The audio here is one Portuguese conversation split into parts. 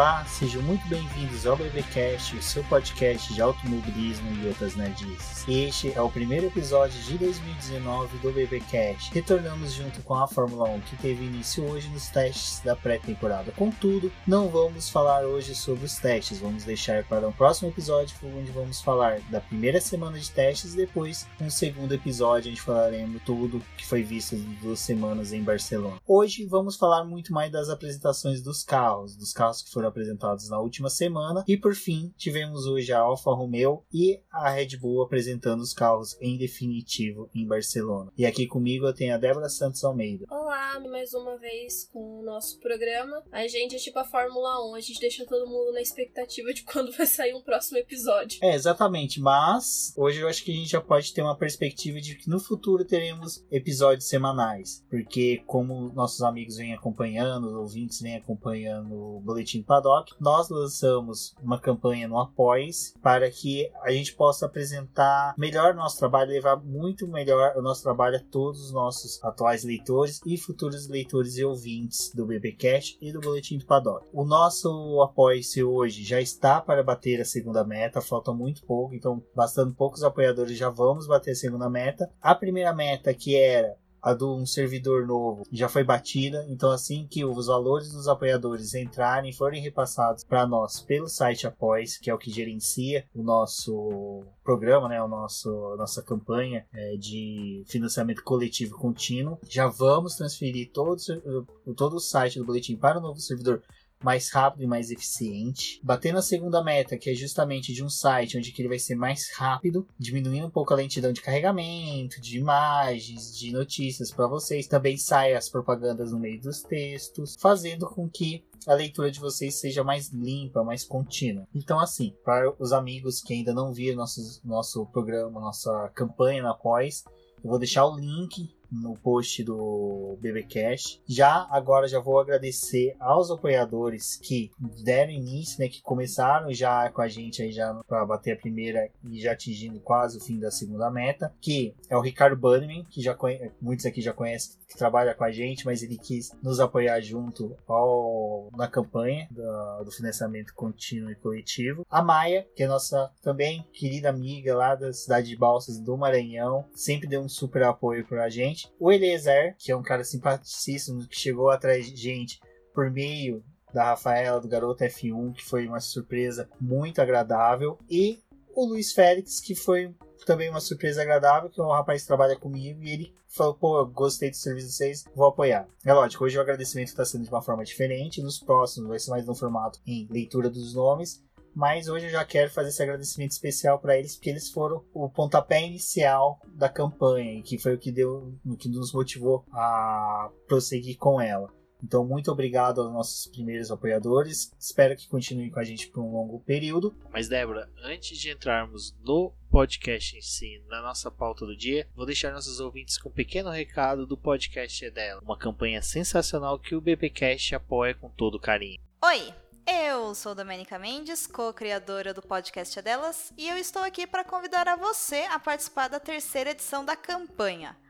Olá, sejam muito bem-vindos ao BBcast, o seu podcast de automobilismo e outras nerdices. Este é o primeiro episódio de 2019 do BBcast. Retornamos junto com a Fórmula 1, que teve início hoje nos testes da pré-temporada. Contudo, não vamos falar hoje sobre os testes, vamos deixar para um próximo episódio, onde vamos falar da primeira semana de testes e depois, um segundo episódio, onde falaremos tudo que foi visto em duas semanas em Barcelona. Hoje vamos falar muito mais das apresentações dos carros, dos carros que foram apresentados na última semana. E por fim, tivemos hoje a Alfa Romeo e a Red Bull apresentando os carros em definitivo em Barcelona. E aqui comigo eu tenho a Débora Santos Almeida. Olá, mais uma vez com o nosso programa. A gente é tipo a Fórmula 1, a gente deixa todo mundo na expectativa de quando vai sair um próximo episódio. É, exatamente, mas hoje eu acho que a gente já pode ter uma perspectiva de que no futuro teremos episódios semanais, porque como nossos amigos vêm acompanhando, os ouvintes vêm acompanhando o boletim Paddock, nós lançamos uma campanha no Apoies para que a gente possa apresentar melhor nosso trabalho, levar muito melhor o nosso trabalho a todos os nossos atuais leitores e futuros leitores e ouvintes do BBcast e do Boletim do Paddock. O nosso Apoie-se hoje já está para bater a segunda meta, falta muito pouco, então bastando poucos apoiadores já vamos bater a segunda meta. A primeira meta que era a de um servidor novo já foi batida. Então, assim que os valores dos apoiadores entrarem forem repassados para nós pelo site Após, que é o que gerencia o nosso programa, né, o nosso nossa campanha é, de financiamento coletivo contínuo, já vamos transferir todo, todo o site do boletim para o novo servidor mais rápido e mais eficiente. Batendo a segunda meta, que é justamente de um site onde ele vai ser mais rápido, diminuindo um pouco a lentidão de carregamento, de imagens, de notícias para vocês. Também sai as propagandas no meio dos textos, fazendo com que a leitura de vocês seja mais limpa, mais contínua. Então, assim, para os amigos que ainda não viram nosso, nosso programa, nossa campanha na pós, eu vou deixar o link no post do BBcast. Já agora já vou agradecer aos apoiadores que deram início, né, que começaram já com a gente aí já para bater a primeira e já atingindo quase o fim da segunda meta, que é o Ricardo Bannerman, que já conhe... muitos aqui já conhecem, que trabalha com a gente, mas ele quis nos apoiar junto ao... na campanha do, do financiamento contínuo e coletivo. A Maia, que é nossa também querida amiga lá da cidade de Balsas do Maranhão, sempre deu um super apoio para a gente gente. O Eliezer, que é um cara simpaticíssimo, que chegou atrás de gente por meio da Rafaela, do Garoto F1, que foi uma surpresa muito agradável. E o Luiz Félix, que foi também uma surpresa agradável, que é um rapaz que trabalha comigo e ele falou, pô, gostei do serviço de vocês, vou apoiar. É lógico, hoje o agradecimento está sendo de uma forma diferente, nos próximos vai ser mais no formato em leitura dos nomes, mas hoje eu já quero fazer esse agradecimento especial para eles, porque eles foram o pontapé inicial da campanha e que foi o que deu, o que nos motivou a prosseguir com ela. Então, muito obrigado aos nossos primeiros apoiadores. Espero que continuem com a gente por um longo período. Mas, Débora, antes de entrarmos no podcast em si, na nossa pauta do dia, vou deixar nossos ouvintes com um pequeno recado do podcast é dela. Uma campanha sensacional que o BBcast apoia com todo carinho. Oi! Eu sou Domenica Mendes, co-criadora do podcast Delas, e eu estou aqui para convidar a você a participar da terceira edição da campanha.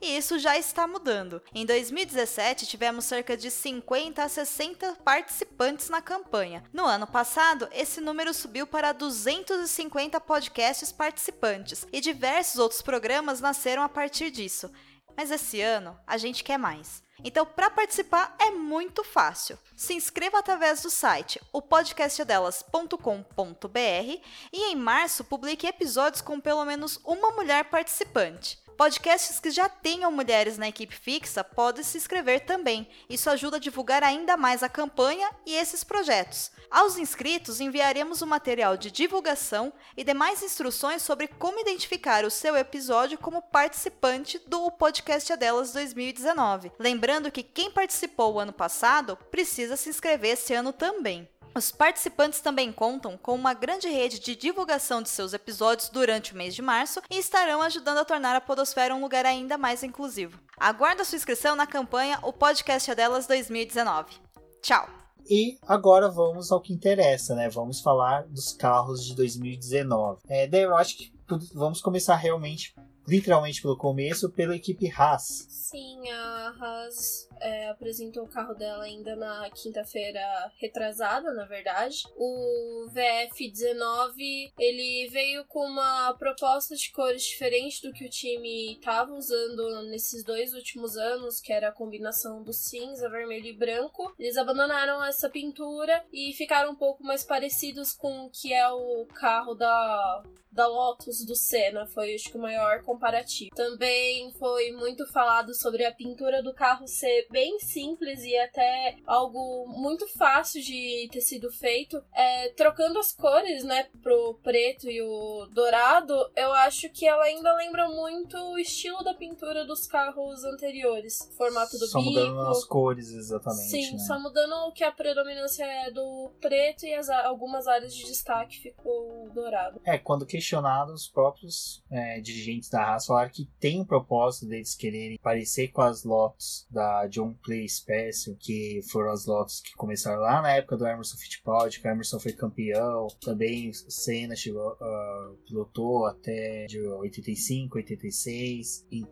E isso já está mudando. Em 2017, tivemos cerca de 50 a 60 participantes na campanha. No ano passado, esse número subiu para 250 podcasts participantes e diversos outros programas nasceram a partir disso. Mas esse ano, a gente quer mais. Então, para participar é muito fácil. Se inscreva através do site opodcastdelas.com.br e em março publique episódios com pelo menos uma mulher participante. Podcasts que já tenham mulheres na equipe fixa podem se inscrever também. Isso ajuda a divulgar ainda mais a campanha e esses projetos. Aos inscritos, enviaremos o um material de divulgação e demais instruções sobre como identificar o seu episódio como participante do Podcast Adelas 2019. Lembrando que quem participou o ano passado precisa se inscrever esse ano também. Os participantes também contam com uma grande rede de divulgação de seus episódios durante o mês de março e estarão ajudando a tornar a Podosfera um lugar ainda mais inclusivo. Aguarda sua inscrição na campanha O Podcast é Delas 2019. Tchau! E agora vamos ao que interessa, né? Vamos falar dos carros de 2019. É, daí eu acho que vamos começar realmente literalmente pelo começo, pela equipe Haas. Sim, a Haas é, apresentou o carro dela ainda na quinta-feira retrasada, na verdade. O VF19 ele veio com uma proposta de cores diferente do que o time estava usando nesses dois últimos anos, que era a combinação do cinza, vermelho e branco. Eles abandonaram essa pintura e ficaram um pouco mais parecidos com o que é o carro da da Lotus do Senna, foi acho que o maior comparativo. Também foi muito falado sobre a pintura do carro ser bem simples e até algo muito fácil de ter sido feito. É, trocando as cores, né, pro preto e o dourado, eu acho que ela ainda lembra muito o estilo da pintura dos carros anteriores. O formato do só bico. Só mudando as cores, exatamente. Sim, né? só mudando o que a predominância é do preto e as, algumas áreas de destaque ficou dourado. É, quando que questionado, os próprios é, dirigentes da Haas falaram que tem um propósito deles quererem parecer com as Lotus da John Play Special, que foram as Lotus que começaram lá na época do Emerson Fittipaldi, que o Emerson foi campeão, também Senna chegou, uh, pilotou até de 85, 86, então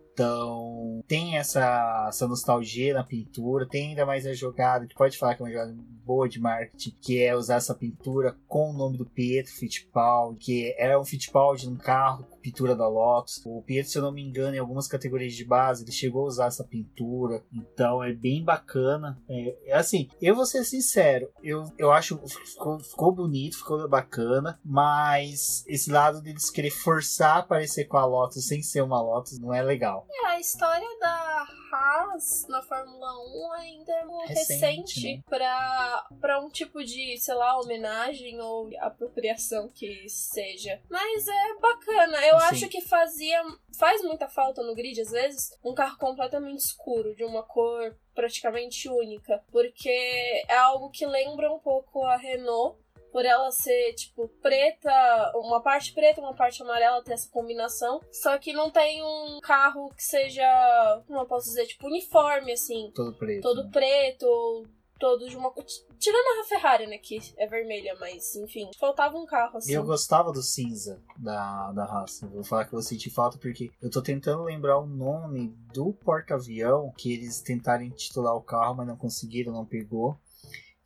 tem essa, essa nostalgia na pintura, tem ainda mais a jogada, que pode falar que é uma jogada boa de marketing, que é usar essa pintura com o nome do Pietro Fittipaldi, que é um Fittipaldi num carro com pintura da Lotus. O Pietro, se eu não me engano, em algumas categorias de base, ele chegou a usar essa pintura, então é bem bacana. É, é assim, eu vou ser sincero, eu, eu acho ficou, ficou bonito, ficou bacana, mas esse lado deles querer forçar a parecer com a Lotus sem ser uma Lotus não é legal. É, a história da Haas na Fórmula 1 ainda é recente, recente né? para um tipo de, sei lá, homenagem ou apropriação que seja. Mas é bacana. Eu Sim. acho que fazia. Faz muita falta no grid, às vezes, um carro completamente escuro, de uma cor praticamente única. Porque é algo que lembra um pouco a Renault por ela ser, tipo, preta, uma parte preta, uma parte amarela, ter essa combinação. Só que não tem um carro que seja, como eu posso dizer, tipo, uniforme, assim. Todo preto. Todo né? preto, todo de uma. Tirando a Ferrari, né? Que é vermelha, mas enfim. Faltava um carro assim. E eu gostava do cinza da, da raça. Vou falar que eu senti falta porque eu tô tentando lembrar o nome do porta-avião que eles tentaram intitular o carro, mas não conseguiram, não pegou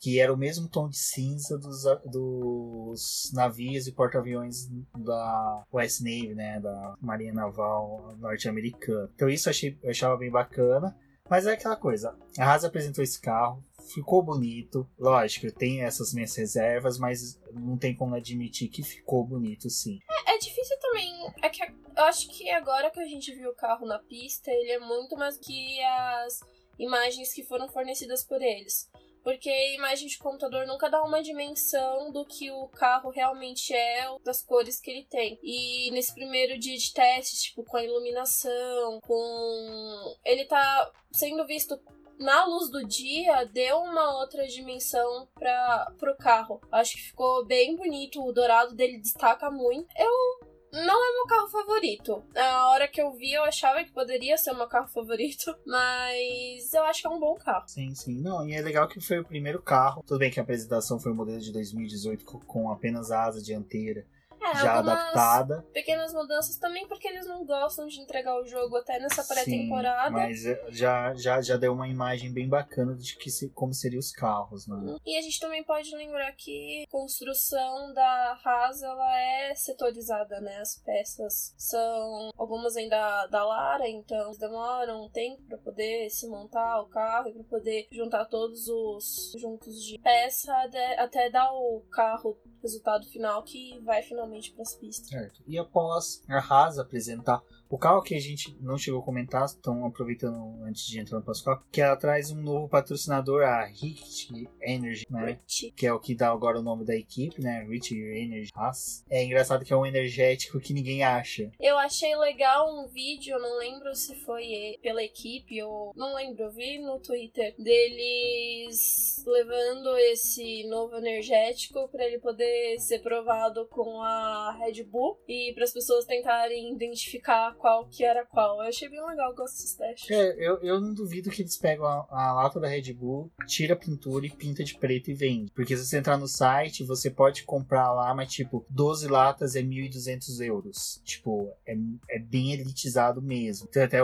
que era o mesmo tom de cinza dos, dos navios e porta-aviões da West Navy, né, da Marinha Naval norte-americana. Então isso eu, achei, eu achava bem bacana, mas é aquela coisa, a Haas apresentou esse carro, ficou bonito, lógico, tem essas minhas reservas, mas não tem como admitir que ficou bonito sim. É, é difícil também, é que eu acho que agora que a gente viu o carro na pista, ele é muito mais que as imagens que foram fornecidas por eles. Porque imagem de computador nunca dá uma dimensão do que o carro realmente é, das cores que ele tem. E nesse primeiro dia de teste, tipo, com a iluminação, com. Ele tá sendo visto na luz do dia deu uma outra dimensão para pro carro. Acho que ficou bem bonito, o dourado dele destaca muito. Eu não é meu carro favorito. A hora que eu vi, eu achava que poderia ser meu carro favorito, mas eu acho que é um bom carro. Sim, sim. Não, e é legal que foi o primeiro carro. Tudo bem que a apresentação foi o modelo de 2018 com apenas a asa dianteira é, já adaptada. Pequenas mudanças também porque eles não gostam de entregar o jogo até nessa pré-temporada. Mas já, já, já deu uma imagem bem bacana de que se, como seriam os carros, né? Uhum. E a gente também pode lembrar que a construção da Haas ela é setorizada, né? As peças são algumas ainda da Lara, então demoram um tempo para poder se montar o carro e para poder juntar todos os juntos de peça até dar o carro resultado final que vai finalmente para as pistas. Certo. E após a Haas apresentar O carro que a gente não chegou a comentar, estão aproveitando antes de entrar no próximo carro, que ela traz um novo patrocinador, a Rich Energy, né? Rich. Que é o que dá agora o nome da equipe, né? Rich Energy Haas. É engraçado que é um energético que ninguém acha. Eu achei legal um vídeo, não lembro se foi pela equipe ou. Não lembro, eu vi no Twitter deles levando esse novo energético para ele poder ser provado com a Red Bull e para as pessoas tentarem identificar qual que era qual. Eu achei bem legal, gosto desses testes. É, eu, eu não duvido que eles pegam a, a lata da Red Bull, tira a pintura e pinta de preto e vende. Porque se você entrar no site, você pode comprar lá, mas tipo, 12 latas é 1.200 euros. Tipo, é, é bem elitizado mesmo. Então até,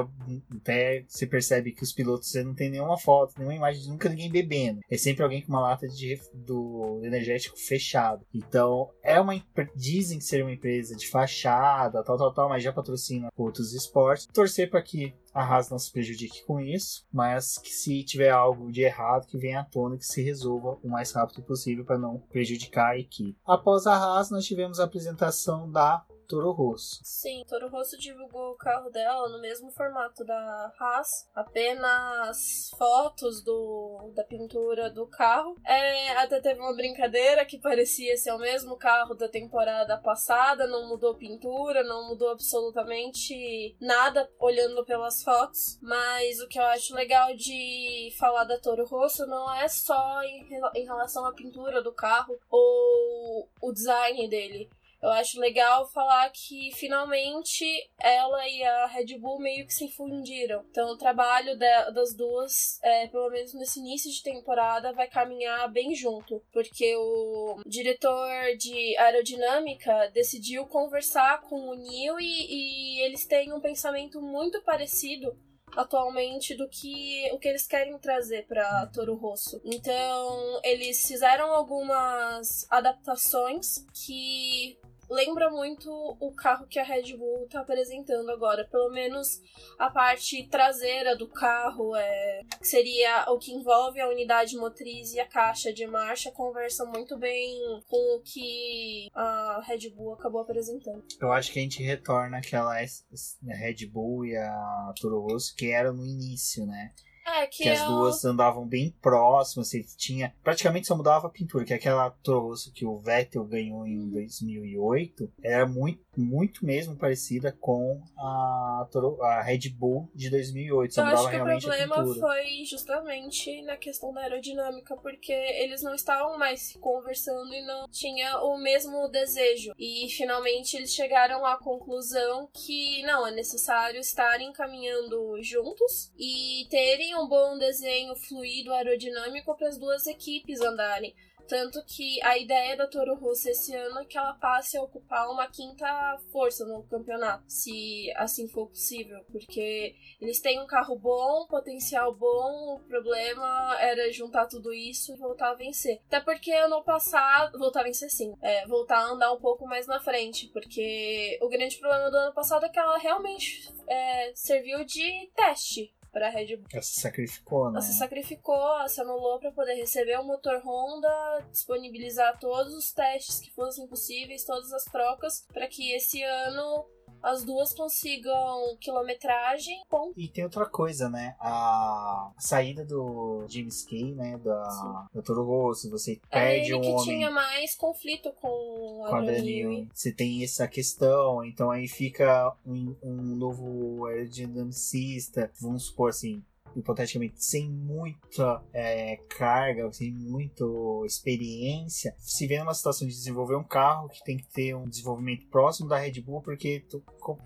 até você percebe que os pilotos não tem nenhuma foto, nenhuma imagem nunca ninguém bebendo. É sempre alguém com uma lata de, do energético fechado. Então, é uma dizem ser uma empresa de fachada, tal, tal, tal, mas já patrocina outros esportes. Torcer para que a Haas não se prejudique com isso, mas que se tiver algo de errado, que venha à tona que se resolva o mais rápido possível para não prejudicar a equipe. Após a Haas, nós tivemos a apresentação da Toro Rosso. Sim, Toro Rosso divulgou o carro dela no mesmo formato da Haas, apenas fotos do, da pintura do carro. É, até teve uma brincadeira que parecia ser o mesmo carro da temporada passada, não mudou pintura, não mudou absolutamente nada olhando pelas fotos. Mas o que eu acho legal de falar da Toro Rosso não é só em, em relação à pintura do carro ou o design dele eu acho legal falar que finalmente ela e a Red Bull meio que se fundiram. Então o trabalho das duas, é, pelo menos nesse início de temporada, vai caminhar bem junto. Porque o diretor de aerodinâmica decidiu conversar com o Neil e, e eles têm um pensamento muito parecido atualmente do que o que eles querem trazer para Toro Rosso. Então, eles fizeram algumas adaptações que lembra muito o carro que a Red Bull tá apresentando agora. Pelo menos a parte traseira do carro, é, que seria o que envolve a unidade motriz e a caixa de marcha, conversa muito bem com o que a Red Bull acabou apresentando. Eu acho que a gente retorna aquela Red Bull e a Toro Rosso que era no início, né? É, que, que as duas andavam bem próximas, assim, tinha praticamente só mudava a pintura, que aquela Toro que o Vettel ganhou em 2008 era muito muito mesmo parecida com a, a Red Bull de 2008, só Eu mudava acho que o problema foi justamente na questão da aerodinâmica, porque eles não estavam mais conversando e não tinha o mesmo desejo. E finalmente eles chegaram à conclusão que não, é necessário estarem caminhando juntos e terem um bom desenho fluido aerodinâmico para as duas equipes andarem. Tanto que a ideia da Toro Rosso esse ano é que ela passe a ocupar uma quinta força no campeonato, se assim for possível, porque eles têm um carro bom, potencial bom, o problema era juntar tudo isso e voltar a vencer. Até porque ano passado, voltar a vencer sim, é, voltar a andar um pouco mais na frente, porque o grande problema do ano passado é que ela realmente é, serviu de teste para a Red Bull. Ela se sacrificou, né? Ela se sacrificou, se anulou para poder receber o motor Honda, disponibilizar todos os testes que fossem possíveis, todas as trocas, para que esse ano as duas consigam quilometragem. E tem outra coisa, né? A saída do James Kay, né? Da, Toro Rosso, você É perde ele um que homem tinha mais conflito com com a Daniel. Você tem essa questão, então aí fica um, um novo aerodinamicista, vamos supor assim, hipoteticamente, sem muita é, carga, sem muita experiência, se vê numa situação de desenvolver um carro que tem que ter um desenvolvimento próximo da Red Bull, porque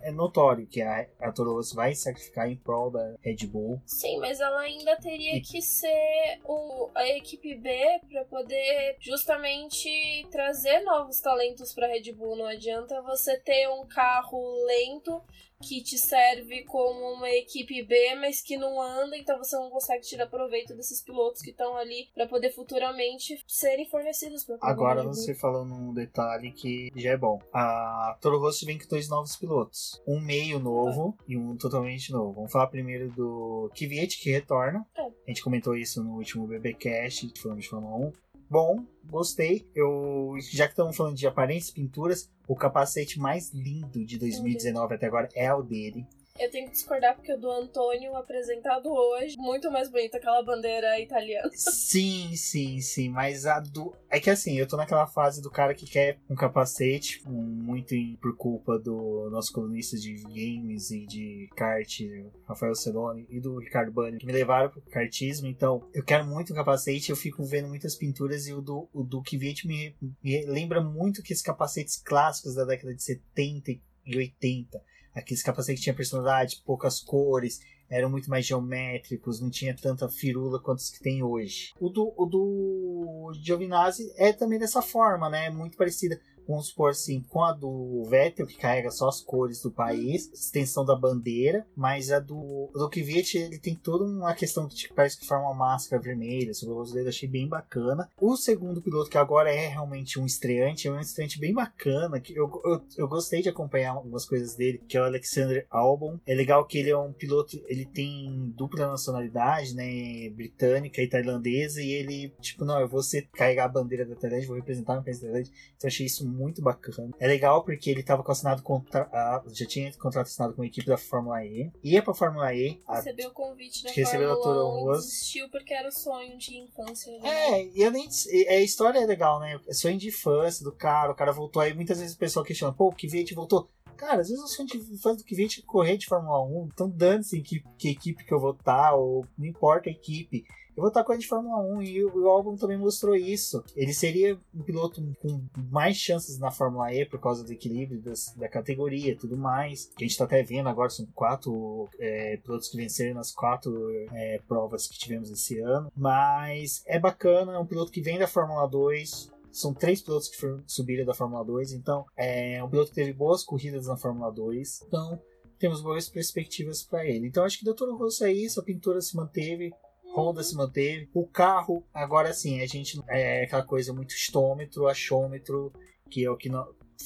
é notório que a, a Toro Rosso vai sacrificar em prol da Red Bull. Sim, mas ela ainda teria E- que ser o, a equipe B para poder justamente trazer novos talentos para Red Bull. Não adianta você ter um carro lento que te serve como uma equipe B, mas que não anda, então você não consegue tirar proveito desses pilotos que estão ali para poder futuramente serem fornecidos para Agora você falando um detalhe que já é bom. A Toro Rosso vem com dois novos pilotos. Um meio novo e um totalmente novo. Vamos falar primeiro do Kvyat, que retorna. É. A gente comentou isso no último BBcast, que falamos de Fórmula 1. Bom, gostei. Eu, já que estamos falando de aparências, pinturas, o capacete mais lindo de 2019 até agora é o dele. Eu tenho que discordar porque o do Antônio, apresentado hoje, muito mais bonito aquela bandeira italiana. Sim, sim, sim. Mas a do. É que assim, eu tô naquela fase do cara que quer um capacete, um, muito em, por culpa do nosso colunista de games e de kart, Rafael Celone, e do Ricardo Bani, que me levaram pro kartismo. Então, eu quero muito um capacete, eu fico vendo muitas pinturas e o do, o do Kvyat me, me lembra muito que esses capacetes clássicos da década de 70 e 80 aqueles capacetes que tinham personalidade, poucas cores, eram muito mais geométricos, não tinha tanta firula quanto os que tem hoje. O do, o do Giovinazzi é também dessa forma, né? Muito parecida vamos supor assim, com a do Vettel, que carrega só as cores do país, extensão da bandeira, mas a do, Kvyat, ele tem toda uma questão que tipo, parece que forma uma máscara vermelha sobre o rosto dele, achei bem bacana. O segundo piloto, que agora é realmente um estreante, é um estreante bem bacana, que eu, eu, eu gostei de acompanhar algumas coisas dele, que é o Alexander Albon. É legal que ele é um piloto, ele tem dupla nacionalidade, né, britânica e tailandesa, e ele, tipo, não, eu vou ser, carregar a bandeira da Tailândia, vou representar a país da Tailândia, então achei isso muito bacana. É legal porque ele estava assinado contra, já tinha contrato assinado com a equipe da Fórmula E, ia pra Fórmula E. Recebeu o convite da recebeu Fórmula 1 desistiu porque era o sonho de infância. Né? É, e eu nem, é, a história é legal, né? É sonho de infância do cara, o cara voltou aí, muitas vezes o pessoal questiona, pô, que Kvyat voltou. Cara, às vezes o sonho de infância do Kvyat é correr de Fórmula 1, então dane-se que, que equipe que eu vou estar, ou não importa a equipe eu vou estar com a de Fórmula 1 e o, álbum também mostrou isso. Ele seria um piloto com mais chances na Fórmula E por causa do equilíbrio das, da categoria e tudo mais. Que a gente está até vendo agora, são quatro é, pilotos que venceram nas quatro é, provas que tivemos esse ano. Mas é bacana, é um piloto que vem da Fórmula 2, são três pilotos que subiram da Fórmula 2, então é um piloto que teve boas corridas na Fórmula 2. Então temos boas perspectivas para ele. Então acho que Dr. Rosso é isso, a pintura se manteve, Honda se manteve. O carro, agora sim, a gente é aquela coisa muito estômetro, achômetro, que é o que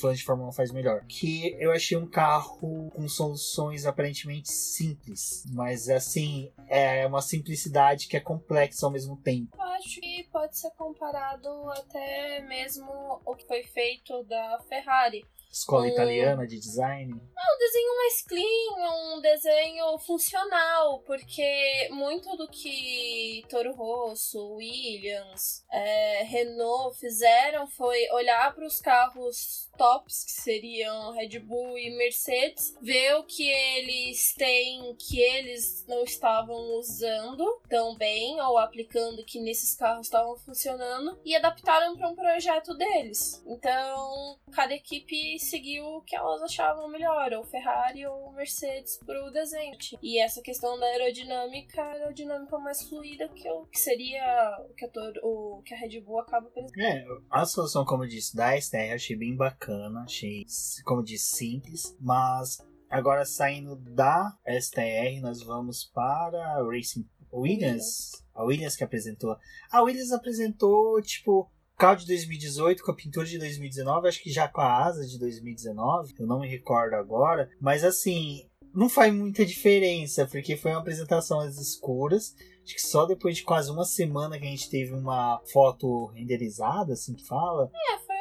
fãs de Fórmula 1 faz melhor. Que eu achei um carro com soluções aparentemente simples, mas assim, é uma simplicidade que é complexa ao mesmo tempo. Eu acho que pode ser comparado até mesmo o que foi feito da Ferrari escola um... italiana de design? É um desenho mais clean, um desenho funcional, porque muito do que Toro Rosso, Williams, é, Renault fizeram foi olhar para os carros tops, que seriam Red Bull e Mercedes, ver o que eles têm que eles não estavam usando tão bem ou aplicando que nesses carros estavam funcionando e adaptaram para um projeto deles. Então, cada equipe seguiu o que elas achavam melhor, ou Ferrari ou Mercedes pro desenho. E essa questão da aerodinâmica, a aerodinâmica mais fluida que, eu, que seria o que, a, o que a Red Bull acaba pensando. É, a solução, como eu disse, da STR eu achei bem bacana, achei, como eu disse, simples, mas agora saindo da STR, nós vamos para Racing Williams. A Williams que apresentou. A Williams apresentou, tipo, carro de 2018 com a pintura de 2019, acho que já com a asa de 2019, eu não me recordo agora, mas assim, não faz muita diferença, porque foi uma apresentação às escuras. Acho que só depois de quase uma semana que a gente teve uma foto renderizada, assim que fala. É, foi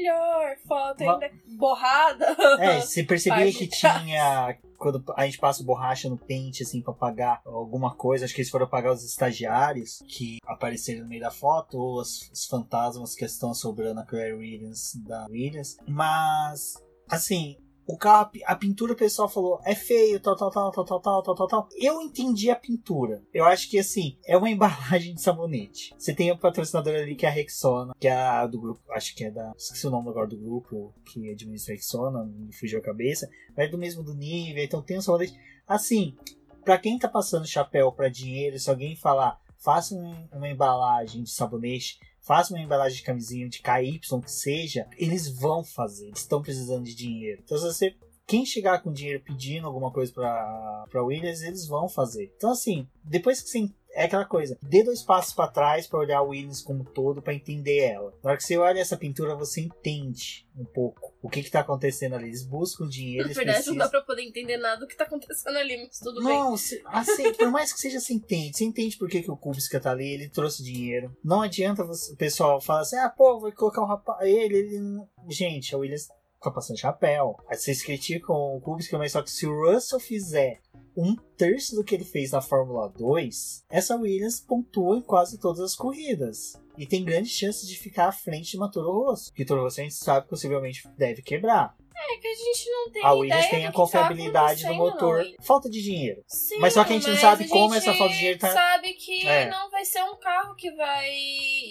melhor foto, uma... ainda borrada. É, você percebia que tinha quando a gente passa borracha no pente, assim, pra apagar alguma coisa, acho que eles foram apagar os estagiários que apareceram no meio da foto, ou os, os fantasmas que estão sobrando a Claire Williams da Williams. Mas, assim, o carro, a pintura o pessoal falou é feio, tal, tal, tal, tal, tal, tal, tal, tal, tal. Eu entendi a pintura. Eu acho que assim, é uma embalagem de sabonete. Você tem a patrocinadora ali que é a Rexona, que é a do grupo, acho que é da. Esqueci o nome agora do grupo que administra a Rexona, me fugiu a cabeça. Mas é do mesmo do nível, então tem um sabonete. Assim, para quem tá passando chapéu para dinheiro, se alguém falar, faça um, uma embalagem de sabonete faça uma embalagem de camisinha de KY que seja, eles vão fazer, eles estão precisando de dinheiro. Então, se você quem chegar com dinheiro pedindo alguma coisa para Williams, eles vão fazer. Então, assim, depois que você é aquela coisa. Dê dois passos para trás para olhar a Williams como um todo, para entender ela. Na hora que você olha essa pintura, você entende um pouco o que que tá acontecendo ali. Eles buscam dinheiro, Na verdade, precisam... não dá pra poder entender nada do que tá acontecendo ali, mas tudo bem. Não, assim, por mais que seja, você entende. Você entende por que, que o Kubiska tá ali, ele trouxe dinheiro. Não adianta você- o pessoal falar assim, ah, pô, vai colocar um rapaz. Ele, ele. não- Gente, a Williams tá passando chapéu. Aí vocês criticam o Kubiska, mas só que se o Russell fizer um terço do que ele fez na Fórmula 2, essa Williams pontua em quase todas as corridas. E tem grandes chances de ficar à frente de uma Toro Rosso. Que Toro Rosso a gente sabe possivelmente deve quebrar. É que a gente não tem A Williams tem do a que tá confiabilidade do acontecendo, motor. Falta de dinheiro. Sim, Mas só que a gente não sabe como essa falta de dinheiro tá- sabe que É. não vai ser um carro que vai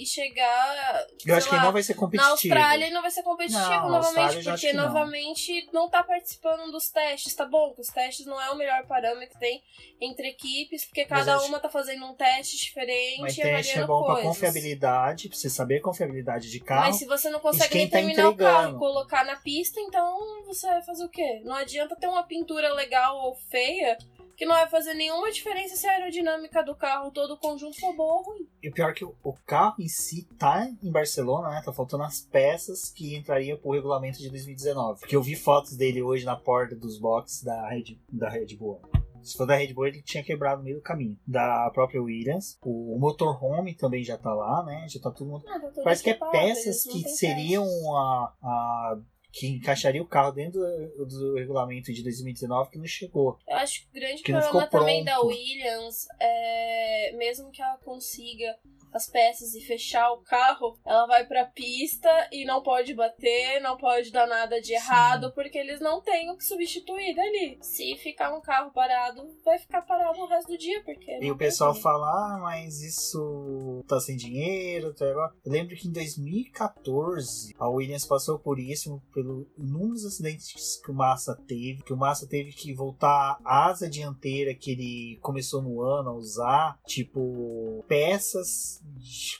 chegar. Eu acho que lá, ele não vai ser Na competitivo. Austrália ele não vai ser competitivo Não, na Austrália novamente, porque que não. novamente não tá participando dos testes, tá bom? Que os testes não é o melhor parâmetro que tem entre equipes, porque cada acho- uma tá fazendo um teste diferente Mas teste é bom pra coisas. confiabilidade, pra você saber a confiabilidade de carro. Mas se você não consegue nem tá o carro e colocar na pista, então você vai fazer o quê? Não adianta ter uma pintura legal ou feia, que não vai fazer nenhuma diferença se a aerodinâmica do carro, todo o conjunto for boa ou ruim. E o pior é que o, carro em si tá em Barcelona, né? Tá faltando as peças que entrariam pro regulamento de 2019. Porque eu vi fotos dele hoje na porta dos boxes da Red, da Red Bull. Se for da Red Bull, ele tinha quebrado no meio do caminho. Da própria Williams. O, motorhome também já tá lá, né? Já tá tudo Ah, tá Parece que é peças que seriam a, a- que encaixaria o carro dentro do, do regulamento de 2019 que não chegou. Eu acho que o grande que problema também da. Williams é mesmo que ela consiga as peças e fechar o carro, ela vai pra pista e não pode bater, não pode dar nada de errado, porque eles não têm o que substituir dali. Se ficar um carro parado, vai ficar parado o resto do dia, porque. E o pessoal fala, ah, mas isso tá sem dinheiro, tá igual. Eu lembro que em 2014 a Williams passou por isso, pelo inúmeros acidentes que o Massa teve, que o Massa teve que voltar a asa dianteira que ele começou no ano a usar, tipo, peças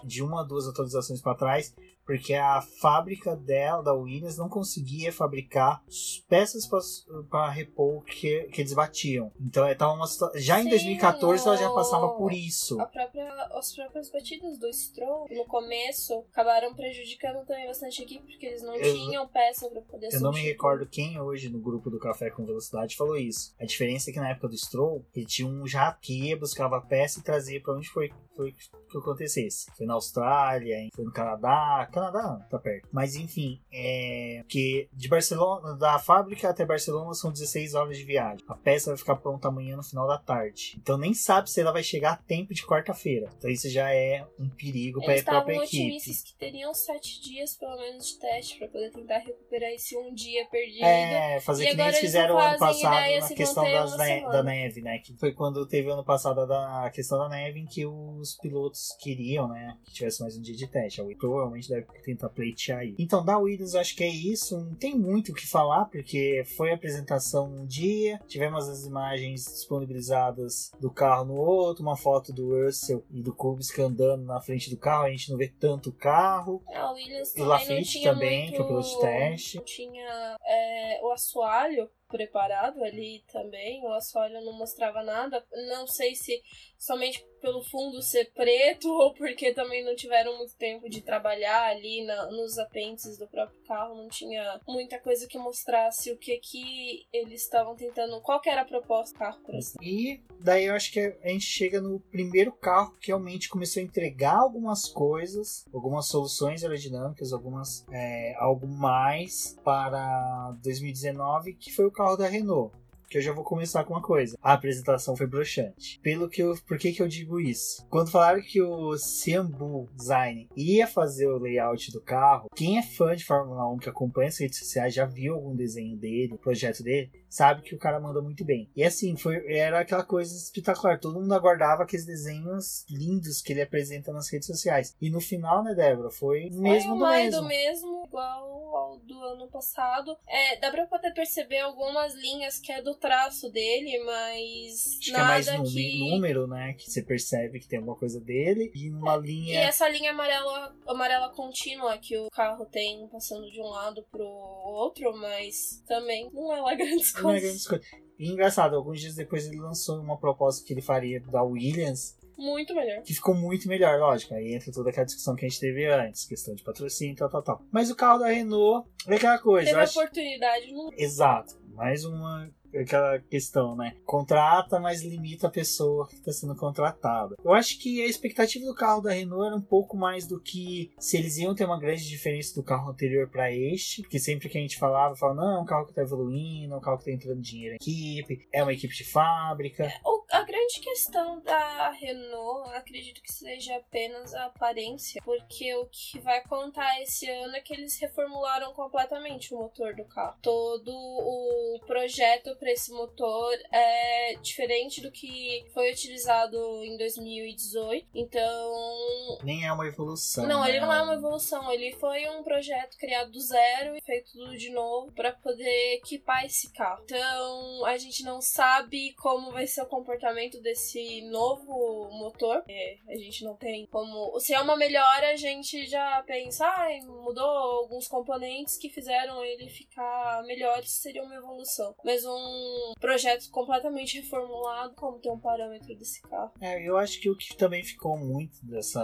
de uma ou duas atualizações para trás, porque a fábrica dela, da Williams, não conseguia fabricar peças para repor que, que eles batiam. Então, é, tava uma já em Sim, 2014 ela já passava por isso. A própria, as próprias batidas do Stroll no começo acabaram prejudicando também bastante a equipe, porque eles não Eu- tinham peça pra poder Eu não me recordo quem hoje no grupo do Café com Velocidade falou isso. A diferença é que na época do Stroll, ele tinha um já que buscava peça e trazia pra onde foi, foi que acontecesse. Foi na Austrália, foi no Canadá. Canadá não, tá perto. Mas enfim, é. Que de Barcelona, da fábrica até Barcelona são 16 horas de viagem. A peça vai ficar pronta amanhã no final da tarde. Então nem sabe se ela vai chegar a tempo de quarta-feira. Então isso já é um perigo para a própria equipe. otimistas que teriam sete dias, pelo menos, de teste pra poder tentar recuperar esse um dia perdido. É, fazer E que nem eles fizeram ano passado na questão das ne- semana. da neve, né? Que foi quando teve ano passado a questão da neve em que os pilotos queriam, né? Que tivesse mais um dia de teste. A Williams provavelmente deve tentar pleitear aí. Então, da Williams, acho que é isso. Não tem muito o que falar, porque foi a apresentação um dia, tivemos as imagens disponibilizadas do carro no outro, uma foto do Russell e do Kubica andando na frente do carro, a gente não vê tanto o carro. A Williams E o Lafitte tinha também, muito... que é o piloto de teste. Não tinha é, o assoalho preparado ali também. O assoalho não mostrava nada. Não sei se somente pelo fundo ser preto ou porque também não tiveram muito tempo de trabalhar ali na- nos apêndices do próprio carro. Não tinha muita coisa que mostrasse o que que eles estavam tentando. Qual que era a proposta do carro, por exemplo. E daí eu acho que a gente chega no primeiro carro que realmente começou a entregar algumas coisas, algumas soluções aerodinâmicas, algumas é, algo mais para 2019, que foi o carro da Renault. Que eu já vou começar com uma coisa. A apresentação foi broxante. Pelo que eu, por que, que eu digo isso? Quando falaram que o Ciambu Design ia fazer o layout do carro, quem é fã de Fórmula 1 que acompanha as redes sociais já viu algum desenho dele, projeto dele, sabe que o cara manda muito bem. E assim, foi, era aquela coisa espetacular. Todo mundo aguardava aqueles desenhos lindos que ele apresenta nas redes sociais. E no final, né, Débora? Foi o mesmo Foi do mais mesmo. do mesmo, igual ao do ano passado. É, dá pra poder perceber algumas linhas que é do traço dele, mas Acho que é nada mais que... número, né? Que você percebe que tem alguma coisa dele. E numa E linha. essa linha amarela, amarela contínua que o carro tem passando de um lado pro outro, mas também não é lá grandes Não é coisas. grandes coisas. E engraçado, alguns dias depois ele lançou uma proposta que ele faria da Williams Muito melhor. Que ficou muito melhor, lógico. Aí entra toda aquela discussão que a gente teve antes, questão de patrocínio, tal, tal, tal. Mas o carro da Renault é aquela coisa. Teve acho... oportunidade no. Exato. Mais uma aquela questão, né? Contrata, mas limita a pessoa que está sendo contratada. Eu acho que a expectativa do carro da Renault era um pouco mais do que se eles iam ter uma grande diferença do carro anterior para este, porque sempre que a gente falava, falava, não, é um carro que está evoluindo, é um carro que está entrando dinheiro em equipe, é uma equipe de fábrica. O- A grande questão da Renault, acredito que seja apenas a aparência, porque o que vai contar esse ano é que eles reformularam completamente o motor do carro. Todo o projeto para esse motor é diferente do que foi utilizado em 2018. Então, Nem é uma evolução. não, ele né? não é uma evolução, ele foi um projeto criado do zero e feito tudo de novo para poder equipar esse carro. Então, a gente não sabe como vai ser o comportamento desse novo motor. É, a gente não tem como. Se é uma melhora, a gente já pensa, ah, mudou alguns componentes que fizeram ele ficar melhor, isso seria uma evolução. Mas um projeto completamente reformulado, como ter um parâmetro desse carro. É, eu acho que o que também ficou muito dessa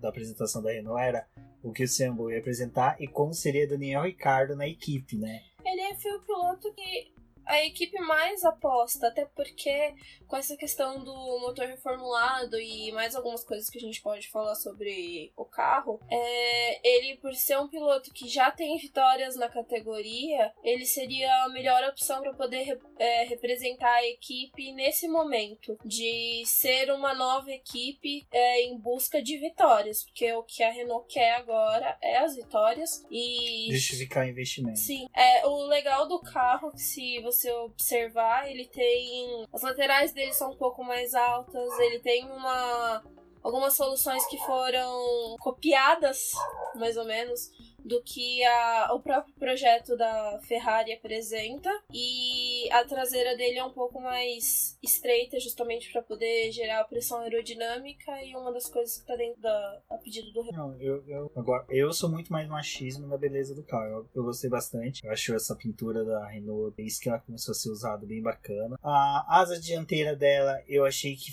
da apresentação da Renault era o que o Sambo ia apresentar e como seria Daniel Ricardo na equipe, né? Ele foi o piloto que a equipe mais aposta, até porque com essa questão do motor reformulado e mais algumas coisas que a gente pode falar sobre o carro, é, ele, por ser um piloto que já tem vitórias na categoria, ele seria a melhor opção para poder é, representar a equipe nesse momento, de ser uma nova equipe é, em busca de vitórias, porque o que a Renault quer agora é as vitórias e Justificar o investimento. Sim. É, o legal do carro, se você observar, ele tem. As laterais dele são um pouco mais altas, ele tem uma. Algumas soluções que foram copiadas, mais ou menos, do que a, o próprio projeto da Ferrari apresenta. E a traseira dele é um pouco mais estreita, justamente para poder gerar pressão aerodinâmica. E uma das coisas que está dentro da a pedido do Não, eu, eu, agora, eu sou muito mais machismo na beleza do carro. Eu, eu gostei bastante. Eu acho essa pintura da Renault, desde que ela começou a ser usada, bem bacana. A asa dianteira dela, eu achei que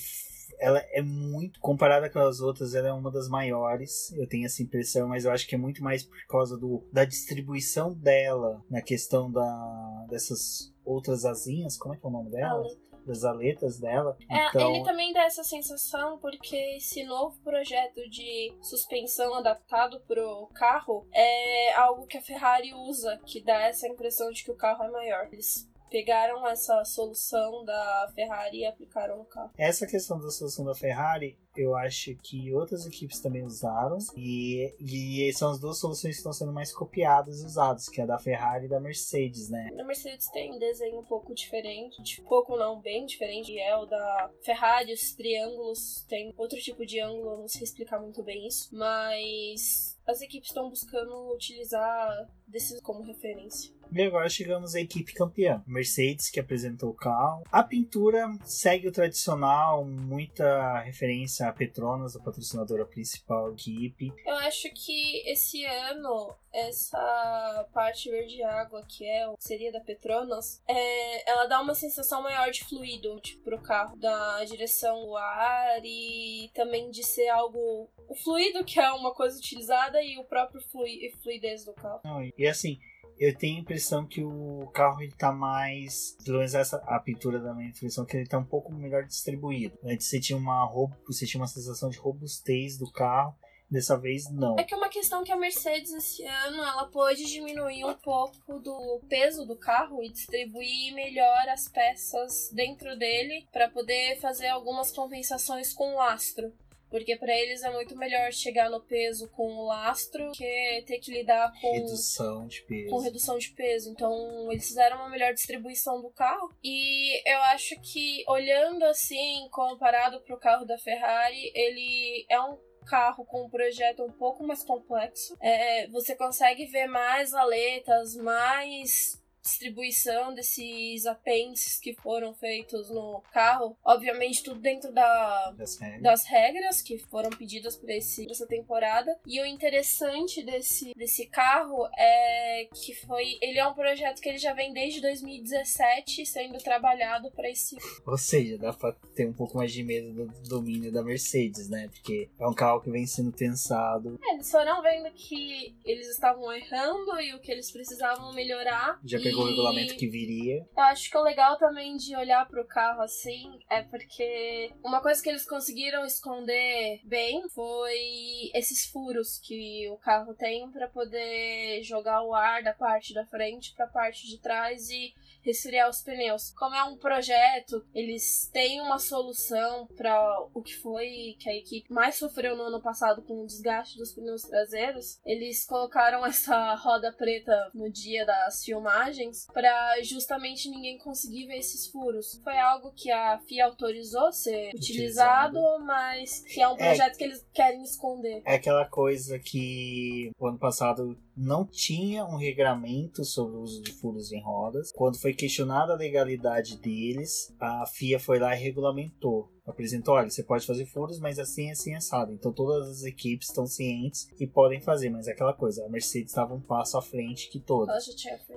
ela é muito, comparada com as outras, ela é uma das maiores. Eu tenho essa impressão, mas eu acho que é muito mais por causa do, da distribuição dela na questão da, dessas outras asinhas. Como é que é o nome dela? aleta. Das aletas dela. É, então, ele também dá essa sensação porque esse novo projeto de suspensão adaptado pro carro é algo que a Ferrari usa, que dá essa impressão de que o carro é maior. Eles pegaram essa solução da Ferrari e aplicaram no carro. Essa questão da solução da Ferrari, eu acho que outras equipes também usaram. E, e são as duas soluções que estão sendo mais copiadas e usadas, que é a da Ferrari e da Mercedes, né? A Mercedes tem um desenho um pouco diferente, pouco não, bem diferente, e é o da Ferrari, os triângulos tem outro tipo de ângulo, eu não sei explicar muito bem isso, mas as equipes estão buscando utilizar desses como referência. E agora chegamos à equipe campeã. Mercedes, que apresentou o carro. A pintura segue o tradicional, muita referência a Petronas, a patrocinadora principal da equipe. Eu acho que esse ano, essa parte verde água, que é o seria da Petronas, é, ela dá uma sensação maior de fluido tipo, pro carro, da direção do ar e também de ser algo. O fluido, que é uma coisa utilizada, e o próprio flui, fluidez do carro. Não, e assim, eu tenho a impressão que o carro ele tá mais. Pelo menos essa, a pintura da minha impressão que ele tá um pouco melhor distribuído. Antes você tinha uma você tinha uma sensação de robustez do carro. Dessa vez não. É que é uma questão que a Mercedes esse ano ela pôde diminuir um pouco do peso do carro e distribuir melhor as peças dentro dele para poder fazer algumas compensações com o lastro. Porque para eles é muito melhor chegar no peso com o lastro que ter que lidar com Redução de peso. com redução de peso. Então, eles fizeram uma melhor distribuição do carro. E eu acho que, olhando assim, comparado pro carro da Ferrari, ele é um carro com um projeto um pouco mais complexo. É, você consegue ver mais aletas, mais distribuição desses apêndices que foram feitos no carro. Obviamente, tudo dentro da, Das regras. das regras que foram pedidas para essa temporada. E o interessante desse, desse carro é que foi. Ele é um projeto que ele já vem desde 2017 sendo trabalhado para esse. Ou seja, dá pra ter um pouco mais de medo do domínio da Mercedes, né? Porque é um carro que vem sendo pensado, É, Eles foram vendo que eles estavam errando e o que eles precisavam melhorar. já pegou o regulamento que viria. Eu acho que o legal também de olhar pro carro assim é porque uma coisa que eles conseguiram esconder bem foi esses furos que o carro tem pra poder jogar o ar da parte da frente pra parte de trás e resfriar os pneus. Como é um projeto, eles têm uma solução pra o que foi que a equipe mais sofreu no ano passado com o desgaste dos pneus traseiros. Eles colocaram essa roda preta no dia das filmagens pra justamente ninguém conseguir ver esses furos. Foi algo que a FIA autorizou ser utilizado, Utilizado. mas que é um projeto que eles querem esconder. É aquela coisa que o ano passado não tinha um regramento sobre o uso de furos em rodas. Quando foi questionada a legalidade deles, a FIA foi lá e regulamentou. Apresentou, olha, você pode fazer furos, mas assim, assim, assado. Então todas as equipes estão cientes e podem fazer, mas é aquela coisa, a Mercedes estava um passo à frente que todas.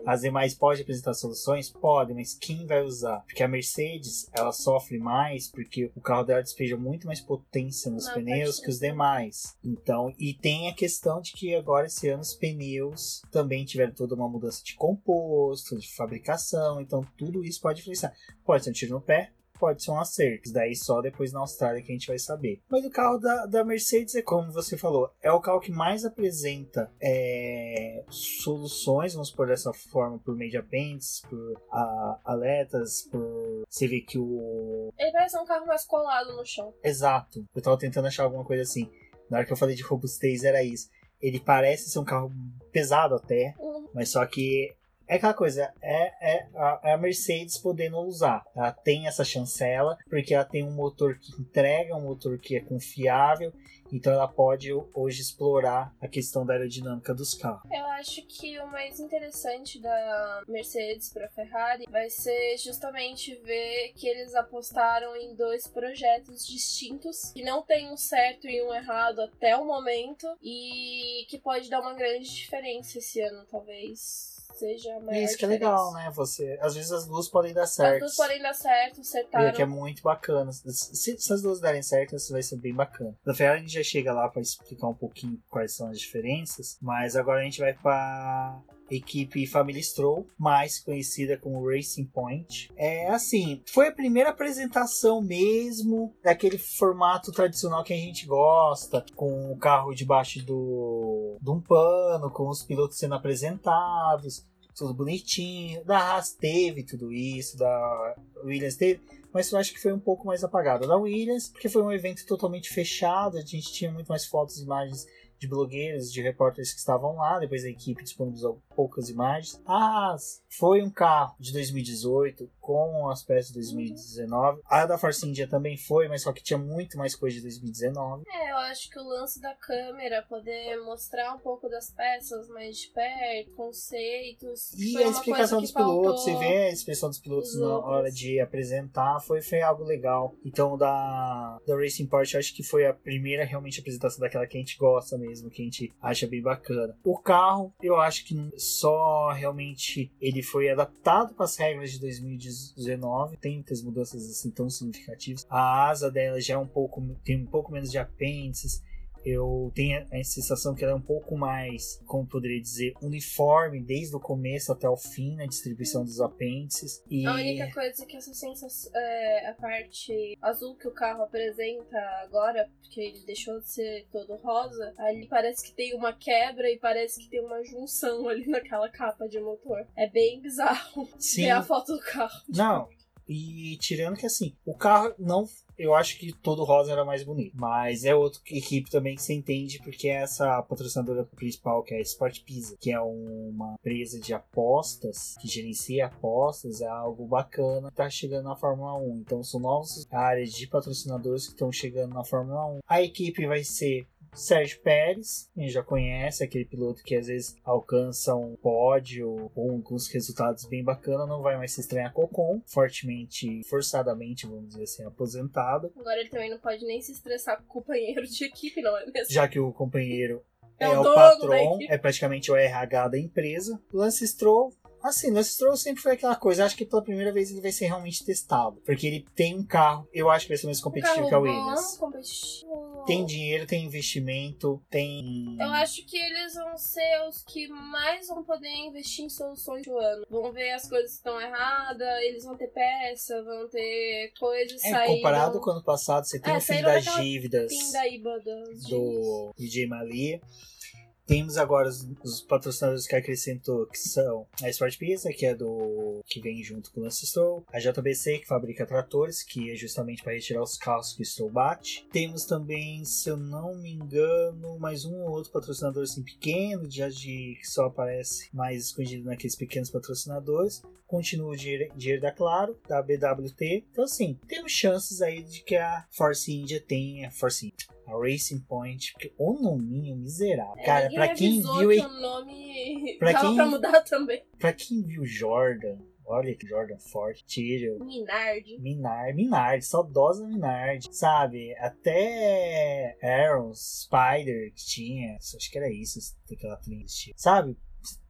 As demais podem apresentar soluções? Pode, mas quem vai usar? Porque a Mercedes, ela sofre mais porque o carro dela despeja muito mais potência nos Na pneus que os demais. Então, e tem a questão de que agora esse ano os pneus também tiveram toda uma mudança de composto, de fabricação, então tudo isso pode influenciar. Pode ser um tiro no pé, pode ser um acerto. Isso daí só depois na Austrália que a gente vai saber. Mas o carro da, da Mercedes é como você falou, é o carro que mais apresenta é, soluções, vamos por dessa forma, por meio de apêndices, por a, aletas, por. Você vê que o. Ele parece um carro mais colado no chão. Exato. Eu tava tentando achar alguma coisa assim. Na hora que eu falei de robustez, era isso. Ele parece ser um carro pesado até, Uhum. mas só que é aquela coisa, é, é, a, é a Mercedes podendo usar. Ela tem essa chancela, porque ela tem um motor que entrega, um motor que é confiável, então ela pode hoje explorar a questão da aerodinâmica dos carros. Eu acho que o mais interessante da Mercedes para Ferrari vai ser justamente ver que eles apostaram em dois projetos distintos que não tem um certo e um errado até o momento e que pode dar uma grande diferença esse ano, talvez seja a maior isso que é diferença. legal, né? Você, às vezes as duas podem dar As certo. duas podem dar certo, E acertaram. que é muito bacana. Se, se as duas derem certo, isso vai ser bem bacana. Na Ferrari a gente já chega lá para explicar um pouquinho quais são as diferenças, mas agora a gente vai para equipe Família Stroll, mais conhecida como Racing Point. É assim, foi a primeira apresentação mesmo daquele formato tradicional que a gente gosta, com o carro debaixo do de um pano, com os pilotos sendo apresentados, tudo bonitinho. Da Haas teve tudo isso, da Williams teve, mas eu acho que foi um pouco mais apagado. Da Williams, porque foi um evento totalmente fechado, a gente tinha muito mais fotos e imagens de blogueiros, de repórteres que estavam lá, depois a equipe disponibilizou poucas imagens. Ah, foi um carro de 2018 com as peças de 2019. A da Force India também foi, mas só que tinha muito mais coisa de 2019. É, eu acho que o lance da câmera, poder mostrar um pouco das peças mais de perto, conceitos. E a explicação dos pilotos, você vê a expressão dos pilotos na hora de apresentar, foi, foi algo legal. Então, da, da Racing eu acho que foi a primeira realmente apresentação daquela que a gente gosta mesmo, que a gente acha bem bacana. O carro, eu acho que só realmente ele foi adaptado para as regras de 2019, tem muitas mudanças assim tão significativas. A asa dela já é um pouco, tem um pouco menos de apêndices. Eu tenho a sensação que ela é um pouco mais, como poderia dizer, uniforme desde o começo até o fim na distribuição dos apêndices. E A única coisa que essa sensação é a parte azul que o carro apresenta agora, porque ele deixou de ser todo rosa, ali parece que tem uma quebra e parece que tem uma junção ali naquela capa de motor. É bem bizarro sim, ver a foto do carro. não. E tirando que assim, o carro não. Eu acho que todo rosa era mais bonito. Mas é outra equipe também que você entende, porque é essa patrocinadora principal, que é a Sport Pizza, que é uma empresa de apostas, que gerencia apostas, é algo bacana. Tá chegando na Fórmula 1. Então são novas áreas de patrocinadores que estão chegando na Fórmula 1. A equipe vai ser Sérgio Pérez, a gente já conhece, aquele piloto que às vezes alcança um pódio ou alguns resultados bem bacanas, não vai mais se estranhar com o Ocon, fortemente, forçadamente, vamos dizer assim, aposentado. Agora ele também não pode nem se estressar com o companheiro de equipe, não é mesmo? Já que o companheiro É é, o patrão, é praticamente o RH da empresa. Lance Stroll, assim, Lance Stroll sempre foi aquela coisa. Acho que pela primeira vez ele vai ser realmente testado. Porque ele tem um carro, eu acho que vai ser mais Um competitivo carro que a bom, Williams. competitivo. Tem dinheiro, tem investimento, tem. Eu acho que eles vão ser os que mais vão poder investir em soluções do ano. Vão ver as coisas que estão erradas, eles vão ter peça, vão ter coisas É, saindo. comparado com o ano passado, você tem É, o fim das dívidas Pindaíba das do DJ Malia. Temos agora os, os patrocinadores que acrescentou, que são a Sport Pizza, que é do que vem junto com o Lance Stroll, a JBC, que fabrica tratores, que é justamente para retirar os carros que o Stroll bate. Temos também, se eu não me engano, mais um ou outro patrocinador assim pequeno, já de que só aparece mais escondido naqueles pequenos patrocinadores. Continua o dinheiro, da Claro, da BWT. Então, assim, temos chances aí de que a Force India tenha. Force India. Racing Point, porque o nominho miserável. Cara, Ninguém pra quem viu, que o nome Pra quem- pra mudar também. Pra quem viu Jordan, olha que Jordan forte, Tyrion, Minardi. Minard, Minard, saudosa Minard, sabe? Até Aaron, Spider que tinha, acho que era isso, aquela trilha existia, sabe?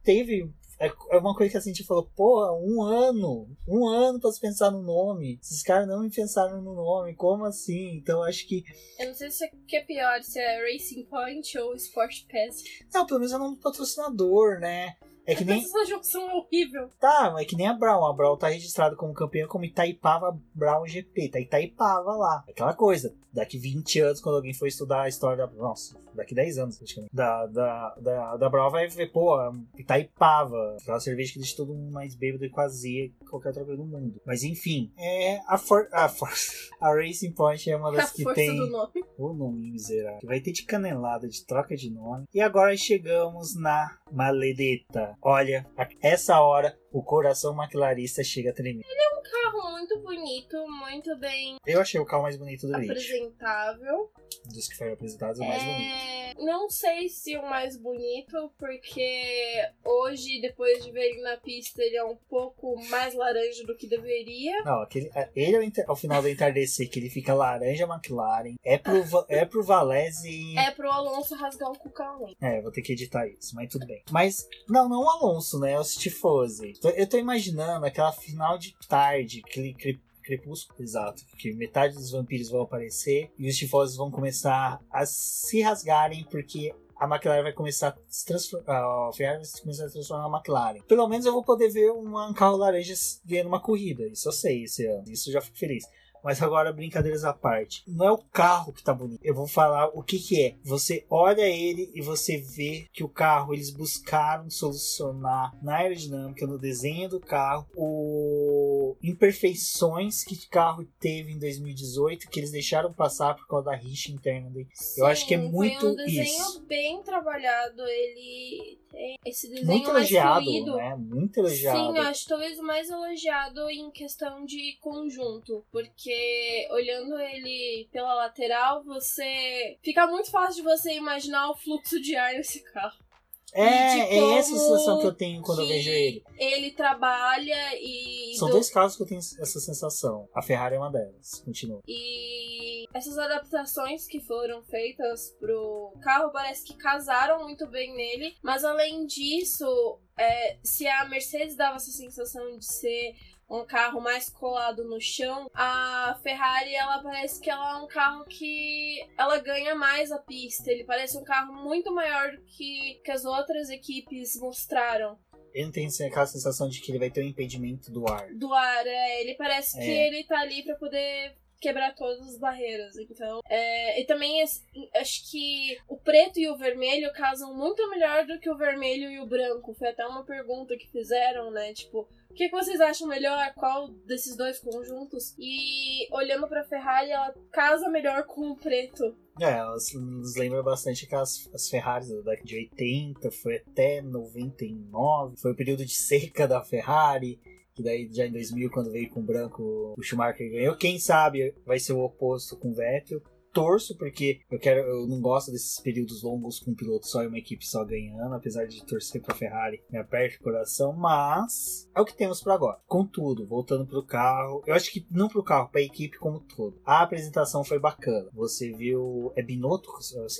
Teve. É é uma coisa que a gente falou, porra, um ano, um ano pra se pensar no nome. Esses caras não me pensaram no nome, como assim? Então acho que. Eu não sei se é que é pior, se é Racing Point ou Sport Pass. Não, pelo menos é o nome do patrocinador, né? É que nem. Essa junção é horrível. Tá, é que nem a Brown. A Brown tá registrada como campeã como Itaipava Brown GP. Tá Itaipava lá. Aquela coisa. Daqui 20 anos, quando alguém for estudar a história da. Nossa, daqui 10 anos, praticamente. Da, da, da, da Brown vai ver, pô, Itaipava. Aquela cerveja que deixa todo mundo mais bêbado e quase qualquer outra coisa do mundo. Mas enfim, é a For a, For a Racing Point é uma A das que força tem. do nome. O nome miserável. Que vai ter de canelada, de troca de nome. E agora chegamos na maledeta. Olha, a- essa hora o coração maquilarista chega a tremer. Um carro muito bonito, muito bem Eu achei o carro mais bonito do apresentável. Dos que foram apresentados, o mais bonito. É, não sei se o mais bonito, porque hoje, depois de ver ele na pista, ele é um pouco mais laranja do que deveria. Não, aquele, é, ele ao, enter- ao final do entardecer, que ele fica laranja McLaren. É pro, é pro Valese. É pro Alonso rasgar o cucão. É, vou ter que editar isso, mas tudo bem. Mas, não, não o Alonso, né? O Stifose. Eu tô imaginando aquela final de tarde, aquele cre- crepúsculo, exato, que metade dos vampiros vão aparecer e os Stifoses vão começar a se rasgarem porque a McLaren vai começar a se transformar. A Ferrari vai começar a se transformar na McLaren. Pelo menos eu vou poder ver um carro laranja ganhando uma corrida. Isso eu sei ano. Isso eu já fico feliz. Mas agora, brincadeiras à parte. Não é o carro que tá bonito. Eu vou falar o que que é. Você olha ele e você vê que o carro, eles buscaram solucionar na aerodinâmica, no desenho do carro, o imperfeições que o carro teve em 2018, que eles deixaram passar por causa da rixa interna dele. Eu acho que é Sim, muito foi um desenho isso. bem trabalhado. Ele tem esse desenho Muito mais elogiado, fluido. né? Muito elogiado. Sim, eu acho talvez o mais elogiado em questão de conjunto, porque olhando ele pela lateral, você fica muito fácil de você imaginar o fluxo de ar nesse carro. É, é essa sensação que eu tenho quando eu vejo ele. Ele trabalha e São do- dois carros que eu tenho essa sensação. A Ferrari é uma delas. Continua. E essas adaptações que foram feitas pro carro parece que casaram muito bem nele. Mas além disso, é, se a Mercedes dava essa sensação de ser um carro mais colado no chão, a Ferrari ela parece que ela é um carro que ela ganha mais a pista. Ele parece um carro muito maior do que, que as outras equipes mostraram. Ele não tem aquela sensação de que ele vai ter um impedimento do ar. do ar. É, ele parece que É. ele tá ali pra poder quebrar todas as barreiras. Então, é, e também acho que o preto e o vermelho casam muito melhor do que o vermelho e o branco. Foi até uma pergunta que fizeram, né? Tipo, o que, que vocês acham melhor? Qual desses dois conjuntos? E olhando pra Ferrari, ela casa melhor com o preto. É, elas nos lembram bastante aquelas as Ferraris da década de 80, foi até 99, foi o período de seca da Ferrari, que daí já em 2000, quando veio com o branco, o Schumacher ganhou. Quem sabe vai ser o oposto com o Vettel. Torço, porque eu quero, eu não gosto desses períodos longos com um piloto só e uma equipe só ganhando, apesar de torcer pra Ferrari, me aperta o coração, mas é o que temos para agora. Contudo, voltando pro carro, eu acho que não pro carro, pra equipe como todo. A apresentação foi bacana. Você viu. É Binotto?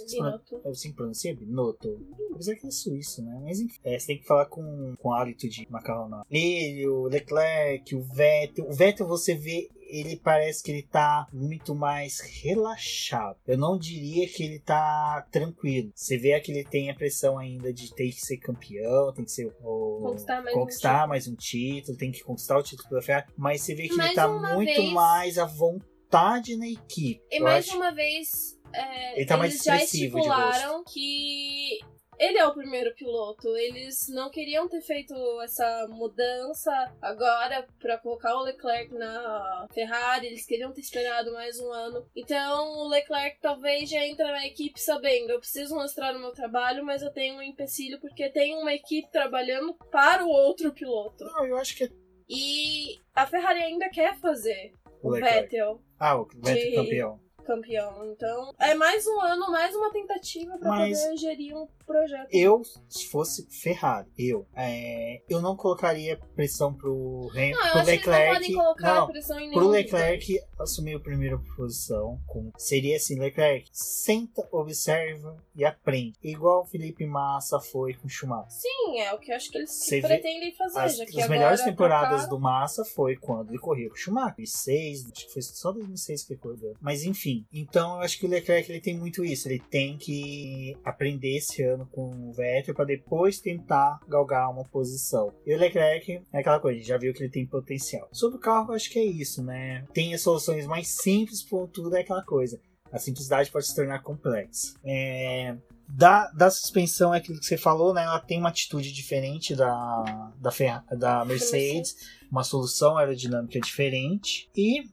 Binotto. Eu sempre pronuncia Binotto. Apesar que é suíço, né? Mas enfim. É, você tem que falar com, com hálito de macarrão. Ele, o Leclerc, o Vettel. O Vettel você vê ele parece que ele tá muito mais relaxado. Eu não diria que ele tá tranquilo. Você vê que ele tem a pressão ainda de ter que ser campeão, tem que ser o, conquistar, mais, conquistar um mais um título, tem que conquistar o título pela Ferrari, mas você vê que mais ele tá muito vez... mais à vontade na equipe. E mais acho... uma vez, é, ele tá mais eles já estipularam que ele é o primeiro piloto. Eles não queriam ter feito essa mudança agora para colocar o Leclerc na Ferrari. Eles queriam ter esperado mais um ano. Então o Leclerc talvez já entre na equipe sabendo: eu preciso mostrar o meu trabalho, mas eu tenho um empecilho porque tem uma equipe trabalhando para o outro piloto. Não, eu acho que é E a Ferrari ainda quer fazer o o. Vettel Ah, o Vettel de- campeão. campeão. Então é mais um ano, mais uma tentativa para poder gerir um projeto. Eu, se fosse Ferrari, eu, é, eu não colocaria pressão pro, Ren, Não, pro não Leclerc. colocar não, pressão em pro Leclerc assumir a primeira posição, com, seria assim, Leclerc, senta, observa e aprende. Igual o Felipe Massa foi com o Schumacher. Sim, é o que eu acho que eles Você pretendem fazer. As, já que as melhores tá temporadas do Massa foi quando ele corria com o Schumacher. 2006, acho que foi só 2006 que ele correu. Mas enfim, então eu acho que o Leclerc ele tem muito isso. Ele tem que aprender esse ano com o Vettel para depois tentar galgar uma posição. E o Leclerc é aquela coisa, a gente já viu que ele tem potencial. Sobre o carro, acho que é isso, né? Tem as soluções mais simples, por tudo é aquela coisa. A simplicidade pode se tornar complexa. É, da, da suspensão é aquilo que você falou, né? Ela tem uma atitude diferente da, da, da Mercedes, uma solução aerodinâmica diferente. E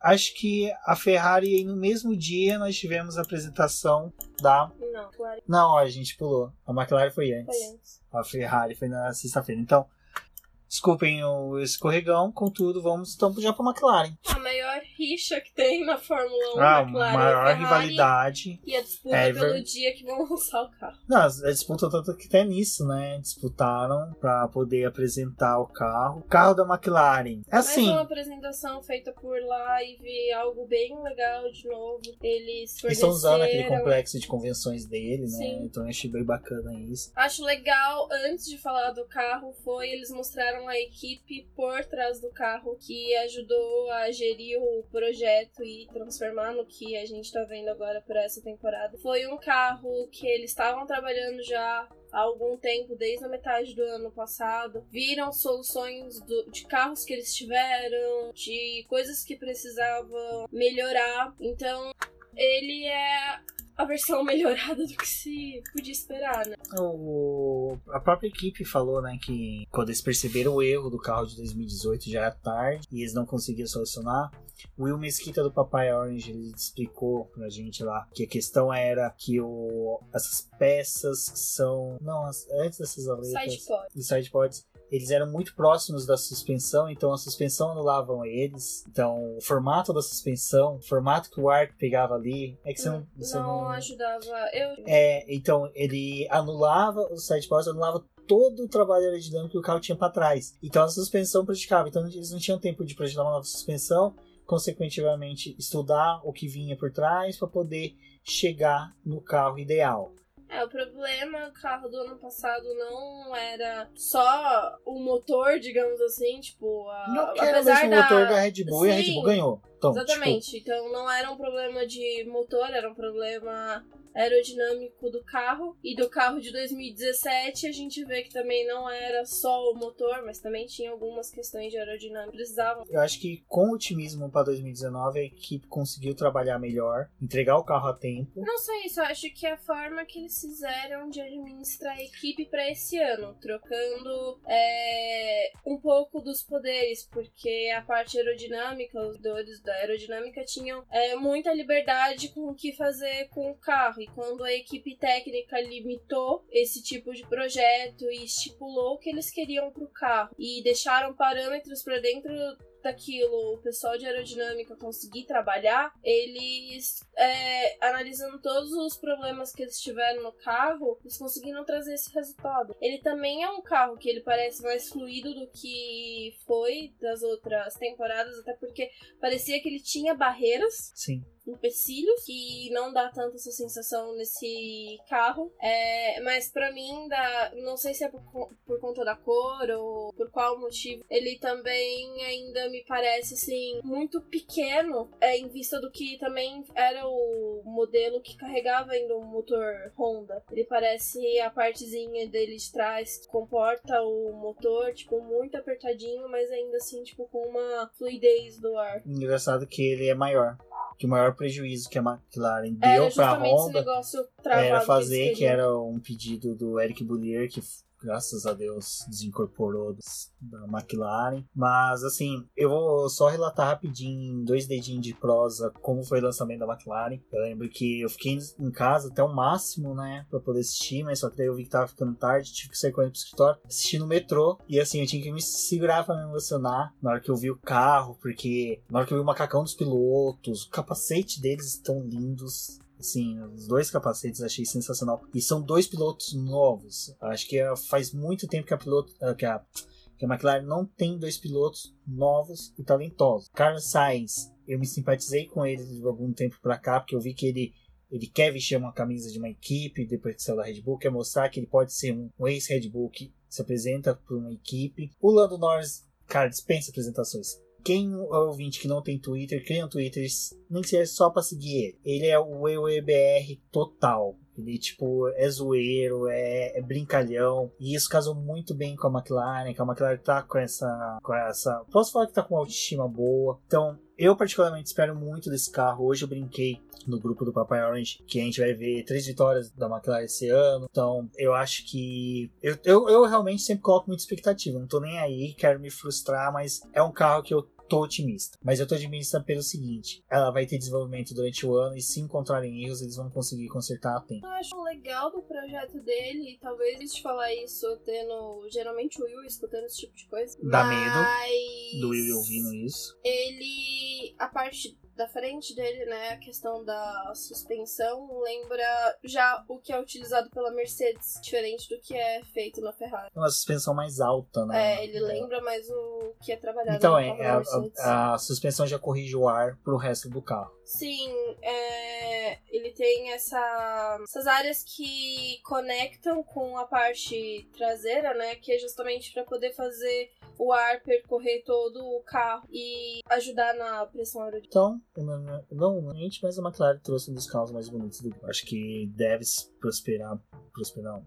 acho que a Ferrari, no mesmo dia, nós tivemos a apresentação da. Não, claro Não, a gente pulou. A McLaren foi antes. foi antes. A Ferrari foi na sexta-feira. Então, desculpem o escorregão, contudo, vamos então já para a McLaren. A maior rixa que tem na Fórmula 1, Ah, McLaren maior Ferrari, rivalidade. E a disputa É, pelo ver- dia que vão lançar o carro. Não, a disputa tanto que até nisso, né? Disputaram para poder apresentar o carro. O carro da McLaren. É assim. Mais uma apresentação feita por live, algo bem legal de novo. Eles Eles estão usando aquele forneceram- complexo de convenções dele, né? Sim. Então eu achei bem bacana isso. Acho legal, antes de falar do carro, foi eles mostraram a equipe por trás do carro que ajudou a gerir o projeto e transformar no que a gente tá vendo agora por essa temporada. Foi um carro que eles estavam trabalhando já há algum tempo, desde a metade do ano passado. Viram soluções do- de carros que eles tiveram, de coisas que precisavam melhorar. Então, ele é a versão melhorada do que se podia esperar, né? O, a própria equipe falou, né, que quando eles perceberam o erro do carro de 2018 já era tarde e eles não conseguiam solucionar. O Will Mesquita do Papai Orange ele explicou pra gente lá que a questão era que o, essas peças que são. Não, as- antes dessas aletas. Sidepod. Os sidepods, eles eram muito próximos da suspensão, então a suspensão anulavam eles. Então, o formato da suspensão, o formato que o ar pegava ali, é que você não. Você não ajudava. Eu. É, então ele anulava os sidepods, anulava todo o trabalho aerodinâmico que o carro tinha para trás. Então a suspensão prejudicava. Então eles não tinham tempo de projetar uma nova suspensão, consequentemente estudar o que vinha por trás para poder chegar no carro ideal. É, o problema, o carro do ano passado não era só o motor, digamos assim, tipo, a, Não que era mesmo da... motor da Red Bull e a Red Sim, Bull ganhou. Então, tipo, Exatamente. Então não era um problema de motor, era um problema aerodinâmico do carro. E do carro de 2017 a gente vê que também não era só o motor, mas também tinha algumas questões de aerodinâmica. Precisavam. Eu acho que com otimismo para 2019 a equipe conseguiu trabalhar melhor, entregar o carro a tempo. Não só isso, eu acho que a forma que eles fizeram de administrar a equipe para esse ano, trocando é, um pouco dos poderes, porque a parte aerodinâmica, os dores da aerodinâmica tinham é, muita liberdade com o que fazer com o carro. E quando a equipe técnica limitou esse tipo de projeto e estipulou o que eles queriam para o carro e deixaram parâmetros para dentro daquilo o pessoal de aerodinâmica conseguir trabalhar, eles, é, analisando todos os problemas que eles tiveram no carro, eles conseguiram trazer esse resultado. Ele também é um carro que ele parece mais fluido do que foi das outras temporadas, até porque parecia que ele tinha barreiras. Sim empecilhos que não dá tanta essa sensação nesse carro. É, mas para mim, dá, não sei se é por, por, conta da cor ou por qual motivo, ele também ainda me parece assim muito pequeno é, em vista do que também era o modelo que carregava ainda o motor Honda. Ele parece a partezinha dele de trás comporta o motor tipo muito apertadinho, mas ainda assim tipo com uma fluidez do ar. Engraçado que ele é maior que o maior prejuízo que a McLaren deu para a Honda era fazer, que, que era um pedido do Eric Boulier, que graças a Deus, desincorporou da McLaren. Mas, assim, eu vou só relatar rapidinho, dois dedinhos de prosa, como foi o lançamento da McLaren. Eu lembro que eu fiquei em casa até o máximo, né, pra poder assistir, mas só que daí eu vi que tava ficando tarde, tive que sair correndo pro escritório, assistir no metrô. E, assim, eu tinha que me segurar pra me emocionar na hora que eu vi o carro, porque na hora que eu vi o macacão dos pilotos, o capacete deles estão lindos Assim, os dois capacetes achei sensacional. E são dois pilotos novos. Acho que é, faz muito tempo que a piloto. Eh, que a, que a McLaren não tem dois pilotos novos e talentosos. Carlos Sainz, eu me simpatizei com ele de algum tempo para cá, porque eu vi que ele ele quer vestir uma camisa de uma equipe depois que saiu da Red Bull, quer mostrar que ele pode ser um, ex-Red Bull que se apresenta por uma equipe. O Lando Norris, cara, dispensa apresentações. Quem é ouvinte que não tem Twitter, cria um Twitter, nem que seja só pra seguir ele. Ele é o EUEBR total. Ele, tipo, é zoeiro, é, é, brincalhão. E isso casou muito bem com a McLaren, que a McLaren tá com essa. Com essa. Posso falar que tá com uma autoestima boa. Então, eu particularmente espero muito desse carro. Hoje eu brinquei no grupo do Papai Orange que a gente vai ver três vitórias da McLaren esse ano. Então, eu acho que. Eu, eu, eu realmente sempre coloco muita expectativa. Não tô nem aí, quero me frustrar, mas é um carro que eu tô otimista. Mas eu tô otimista pelo seguinte: ela vai ter desenvolvimento durante o ano e se encontrarem erros, eles vão conseguir consertar a tempo. Eu acho legal do projeto dele, talvez te falar isso tendo geralmente o Will escutando esse tipo de coisa. Dá mas... medo do Will ouvindo isso. Ele. A parte da frente dele, né, a questão da suspensão lembra já o que é utilizado pela Mercedes, diferente do que é feito na Ferrari. Uma suspensão mais alta, né? É, ele lembra mais o que é trabalhado então, é, a, a, a, suspensão já corrige o ar pro resto do carro. Sim, é, ele tem essa, essas áreas que conectam com a parte traseira, né, que é justamente para poder fazer o ar percorrer todo o carro e ajudar na pressão aerodinâmica. Então, normalmente, mas a McLaren trouxe um dos carros mais bonitos do Acho que deve prosperar, prosperar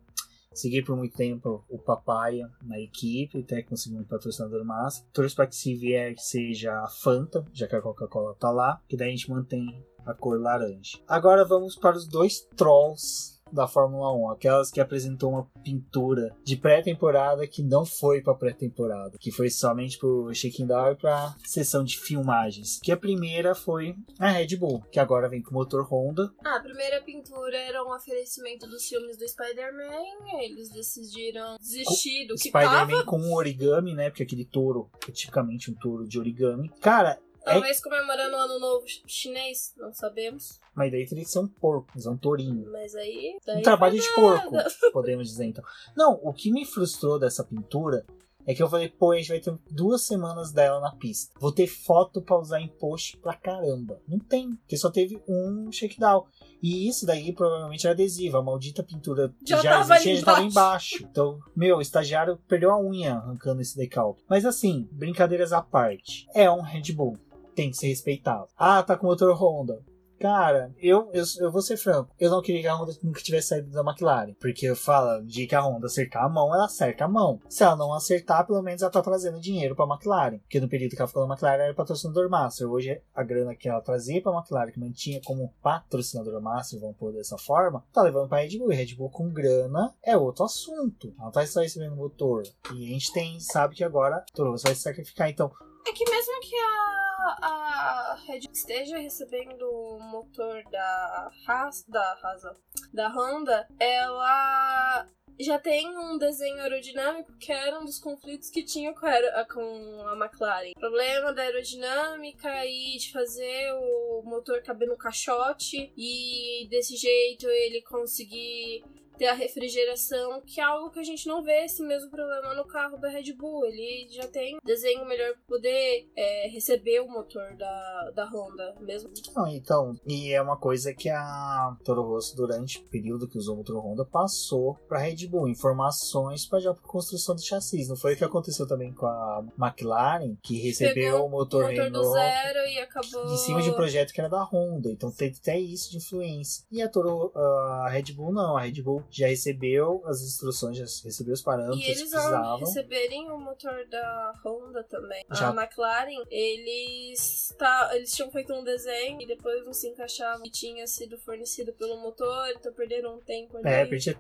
Segui por muito tempo o Papaya na equipe, até conseguir um patrocinador massa. Torço para que se vier seja a Fanta, já que a Coca-Cola tá lá, que daí a gente mantém a cor laranja. Agora vamos para os dois trolls da Fórmula 1, aquelas que apresentou uma pintura de pré-temporada que não foi para pré-temporada, que foi somente pro check-in da e para sessão de filmagens. Que a primeira foi a Red Bull, que agora vem com motor Honda. Ah, a primeira pintura era um oferecimento dos filmes do Spider-Man, eles decidiram desistir do que Spider-Man tava. com um origami, né? Porque aquele touro é tipicamente um touro de origami. Cara, Talvez é... comemorando o ano novo chinês, não sabemos. Mas daí teria que ser um porco, é um tourinho. Mas aí. Um trabalho de porco, podemos dizer então. Não, o que me frustrou dessa pintura é que eu falei, pô, a gente vai ter duas semanas dela na pista. Vou ter foto pra usar em post pra caramba. Não tem, porque só teve um shakedown. E isso daí provavelmente era adesivo. A maldita pintura já, já existia, já tava embaixo. Então, meu, o estagiário perdeu a unha arrancando esse decalque. Mas assim, brincadeiras à parte. É um Red Bull tem que ser respeitado. Ah, tá com motor Honda. Cara, eu, eu, eu vou ser franco. Eu não queria que a Honda nunca tivesse saído da McLaren. Porque eu falo, de que a Honda acertar a mão, ela acerta a mão. Se ela não acertar, pelo menos ela tá trazendo dinheiro pra McLaren. Porque no período que ela ficou na McLaren era patrocinador Master. Hoje a grana que ela trazia pra McLaren, que mantinha como patrocinador Master, vamos pôr dessa forma, tá levando pra Red Bull. E Red Bull com grana é outro assunto. Ela tá só recebendo motor. E a gente tem, sabe que agora todo vai se sacrificar. Então. É que mesmo que a a Red esteja recebendo o motor da Haas, da Haas, da Honda, ela já tem um desenho aerodinâmico que era um dos conflitos que tinha com a, com a McLaren. Problema da aerodinâmica e de fazer o motor caber no caixote e desse jeito ele conseguir ter a refrigeração, que é algo que a gente não vê esse mesmo problema no carro da Red Bull. Ele já tem desenho melhor para poder é, receber o motor da, da Honda, mesmo. Não, então, e é uma coisa que a Toro Rosso, durante o período que usou o motor Honda, passou para Red Bull, informações para para construção de chassis. Não foi o que aconteceu também com a McLaren, que recebeu Pegou o motor, o motor do Renault zero e acabou. em cima de um projeto que era da Honda, então teve até isso de influência. E a Toro, a Red Bull não, a Red Bull já recebeu as instruções, já recebeu os parâmetros E que eles ao precisavam. receberem o motor da Honda também. Já- A McLaren, eles, tá, eles tinham feito um desenho e depois não se encaixava e tinha sido fornecido pelo motor, então perderam um tempo ali. É, perdia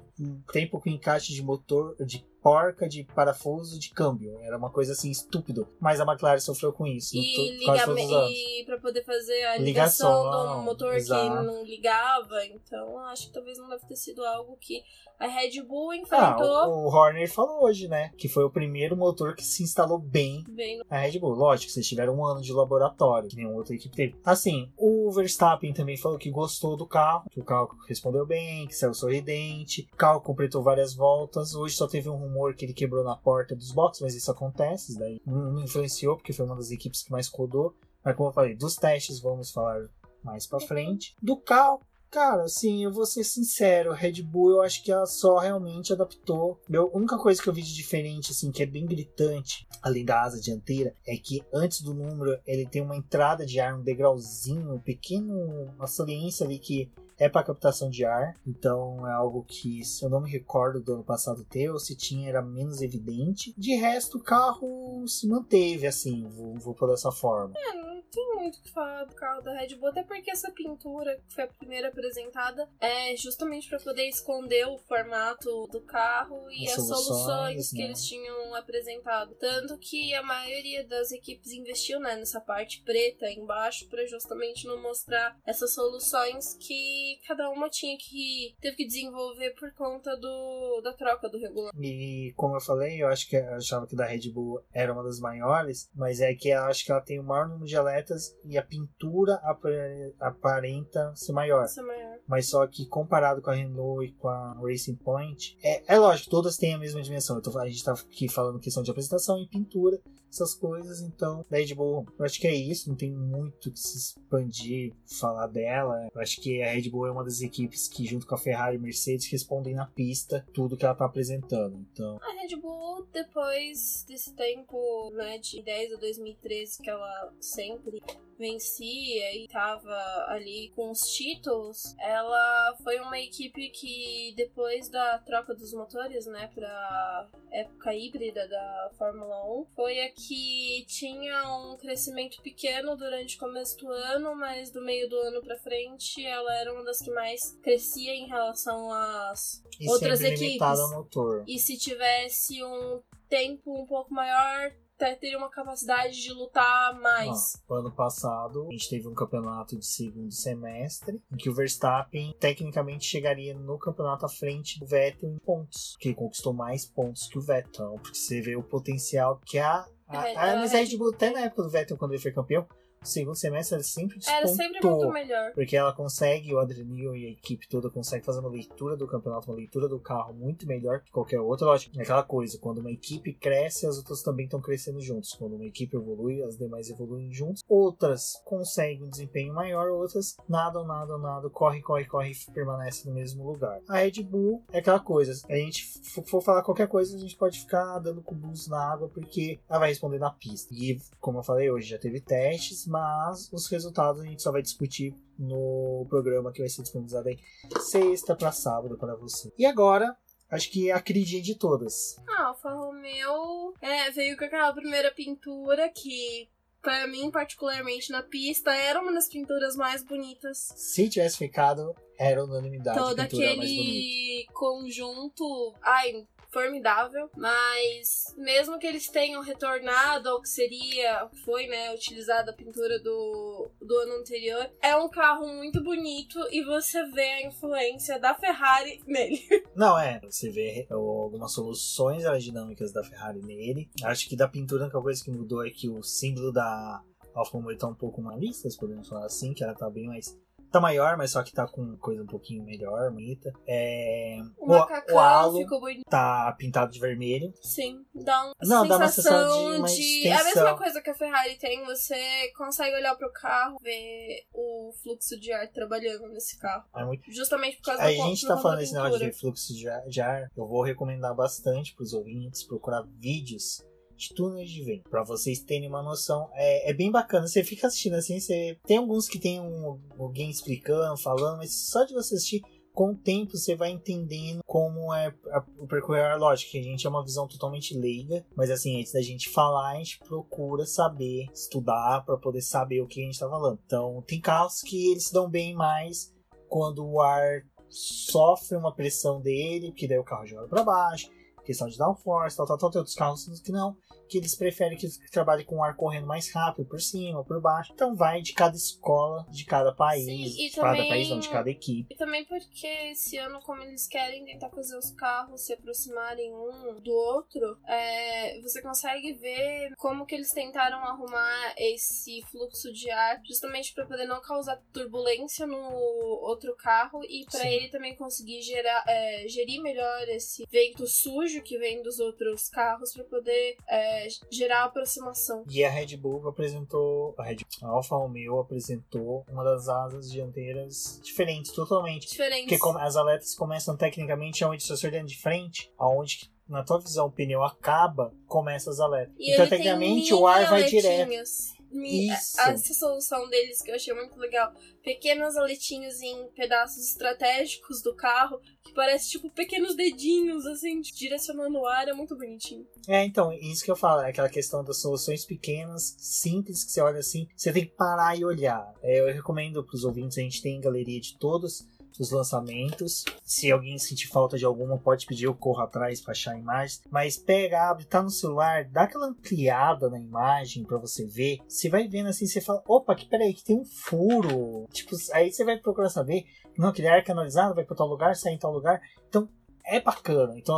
tempo com encaixe de motor, de porca, de parafuso, de câmbio. Era uma coisa assim, estúpido. Mas a McLaren sofreu com isso. E, liga, e pra poder fazer a Ligação, ligação, do motor exato. que não ligava. Então, acho que talvez não deve ter sido algo que a Red Bull Ah, enfrentou o, o Horner falou hoje, né? Que foi o primeiro motor que se instalou bem bem no na Red Bull. Lógico, vocês tiveram um ano de laboratório, que nenhuma outra equipe teve. Assim, o Verstappen também falou que gostou do carro, que o carro respondeu bem, que saiu sorridente, o carro completou várias voltas. Hoje só teve um rumor que ele quebrou na porta dos boxes, mas isso acontece, isso daí não influenciou, porque foi uma das equipes que mais rodou. Mas como eu falei, dos testes vamos falar mais pra frente. Do carro, Cara, assim, eu vou ser sincero, Red Bull eu acho que ela só realmente adaptou. Eu, a única coisa que eu vi de diferente, assim, que é bem gritante, além da asa dianteira, é que antes do número ele tem uma entrada de ar, um degrauzinho, um pequeno, uma saliência ali que é para captação de ar, então é algo que, se eu não me recordo do ano passado ter, ou se tinha, era menos evidente. De resto, o carro se manteve, assim, vou, vou por dessa forma. É, tem muito o que falar do carro da Red Bull, até porque essa pintura, que foi a primeira apresentada, é justamente para poder esconder o formato do carro e As as soluções, soluções que né? eles tinham apresentado. Tanto que a maioria das equipes investiu né, nessa parte preta embaixo para justamente não mostrar essas soluções que cada uma tinha que teve que desenvolver por conta do, da troca do regulamento. E como eu falei, eu acho que eu achava que da Red Bull era uma das maiores, mas é que eu acho que ela tem o maior número de e a pintura apare- aparenta ser maior. A maior. Mas só que comparado com a Renault e com a Racing Point, é, é lógico, todas têm a mesma dimensão. Então a gente tá aqui falando questão de apresentação e pintura, essas coisas. Então, da Red Bull, eu acho que é isso. Não tem muito que se expandir, falar dela. Eu acho que a Red Bull é uma das equipes que, junto com a Ferrari e Mercedes, respondem na pista tudo que ela tá apresentando. Então, A Red Bull, depois desse tempo, né, de 10 a 2013, que ela sempre vencia e tava ali com os títulos, ela foi uma equipe que depois da troca dos motores, né, pra época híbrida da Fórmula 1, foi a que tinha um crescimento pequeno durante o começo do ano, mas do meio do ano pra frente ela era uma das que mais crescia em relação às e Outras equipes. e se tivesse um tempo um pouco maior, te- teria uma capacidade de lutar mais. Ó, ano passado, a gente teve um campeonato de segundo semestre, em que o Verstappen tecnicamente chegaria no campeonato à frente do Vettel em pontos, que ele conquistou mais pontos que o Vettel. Então, porque você vê o potencial que a. a, É, a a mas a Red Red Bull, até na época do Vettel, quando ele foi campeão, segundo semestre ela sempre despontou. Era sempre muito melhor. Porque ela consegue, o Adrenil e a equipe toda consegue fazer uma leitura do campeonato, uma leitura do carro muito melhor que qualquer outra. Lógico, é aquela coisa, quando uma equipe cresce, as outras também estão crescendo juntos. Quando uma equipe evolui, as demais evoluem juntos. Outras conseguem um desempenho maior, outras nadam, nadam, nadam, corre, corre, corre e permanece no mesmo lugar. A Red Bull é aquela coisa, a gente for falar qualquer coisa, a gente pode ficar dando cubos na água porque ela vai responder na pista. E como eu falei hoje, já teve testes, mas os resultados a gente só vai discutir no programa que vai ser disponibilizado aí sexta para sábado para você. E agora, acho que é a queridinha de todas. A Alfa Romeo é, veio com aquela primeira pintura que, pra mim, particularmente na pista, era uma das pinturas mais bonitas. Se tivesse ficado, era unanimidade. Todo aquele conjunto. Ai, formidável, mas mesmo que eles tenham retornado ao que seria, foi, né, utilizada a pintura do, do ano anterior, é um carro muito bonito e você vê a influência da Ferrari nele. Não, é, você vê algumas soluções aerodinâmicas da Ferrari nele. Acho que da pintura a única coisa que mudou é que o símbolo da Alfa Romeo tá um pouco mais lista, podemos falar assim, que ela tá bem mais tá maior, mas só que tá com coisa um pouquinho melhor, bonita. É, o, o, o halo ficou bonito. tá pintado de vermelho. Sim, dá uma Não, sensação dá uma sensação de, de... É a mesma coisa que a Ferrari tem, você consegue olhar pro carro, ver o fluxo de ar trabalhando nesse carro. É muito... Justamente por causa Aí da a gente tá falando desse negócio de fluxo de ar, de ar, eu vou recomendar bastante pros ouvintes procurar vídeos de túneis de vento, para vocês terem uma noção. É, é, bem bacana, você fica assistindo assim, você tem alguns que tem um, alguém explicando, falando, mas só de você assistir com o tempo você vai entendendo como é o percorrer lógico que a gente é uma visão totalmente leiga, mas assim, antes da gente falar, a gente procura saber, estudar para poder saber o que a gente tá falando. Então, tem carros que eles se dão bem mais quando o ar sofre uma pressão dele, que daí o carro joga para baixo, questão de downforce, tal, tal, tal, tem outros carros que não, que eles preferem que trabalhe com o ar correndo mais rápido por cima, por baixo. Então vai de cada escola, de cada país, Sim, de também, cada país, não, de cada equipe. E também porque esse ano, como eles querem tentar fazer os carros se aproximarem um do outro, é, você consegue ver como que eles tentaram arrumar esse fluxo de ar justamente para poder não causar turbulência no outro carro e para ele também conseguir gerar, é, gerir melhor esse vento sujo que vem dos outros carros para poder é, gerar aproximação. E a Red Bull apresentou, a, Red, a Alfa Romeo apresentou uma das asas dianteiras diferentes, totalmente. Diferentes. Porque as aletas começam tecnicamente onde você está olhando de frente, aonde na tua visão o pneu acaba, começa as aletas. E então tecnicamente o ar vai direto. Isso. Essa solução deles que eu achei muito legal. Pequenos aletinhos em pedaços estratégicos do carro, que parece tipo pequenos dedinhos, assim, direcionando o ar, é muito bonitinho. É, então, isso que eu falo, é aquela questão das soluções pequenas, simples, que você olha assim, você tem que parar e olhar. É, eu recomendo para os ouvintes, a gente tem galeria de todos os lançamentos. Se alguém sentir falta de alguma, pode pedir, eu corro atrás para achar imagens. Mas pega, abre, tá no celular, dá aquela ampliada na imagem para você ver. Você vai vendo assim, você fala, opa, que peraí, que tem um furo. Tipo, aí você vai procurar saber, não, aquele ar canalizado vai para tal lugar, sai em tal lugar. Então, é bacana. Então,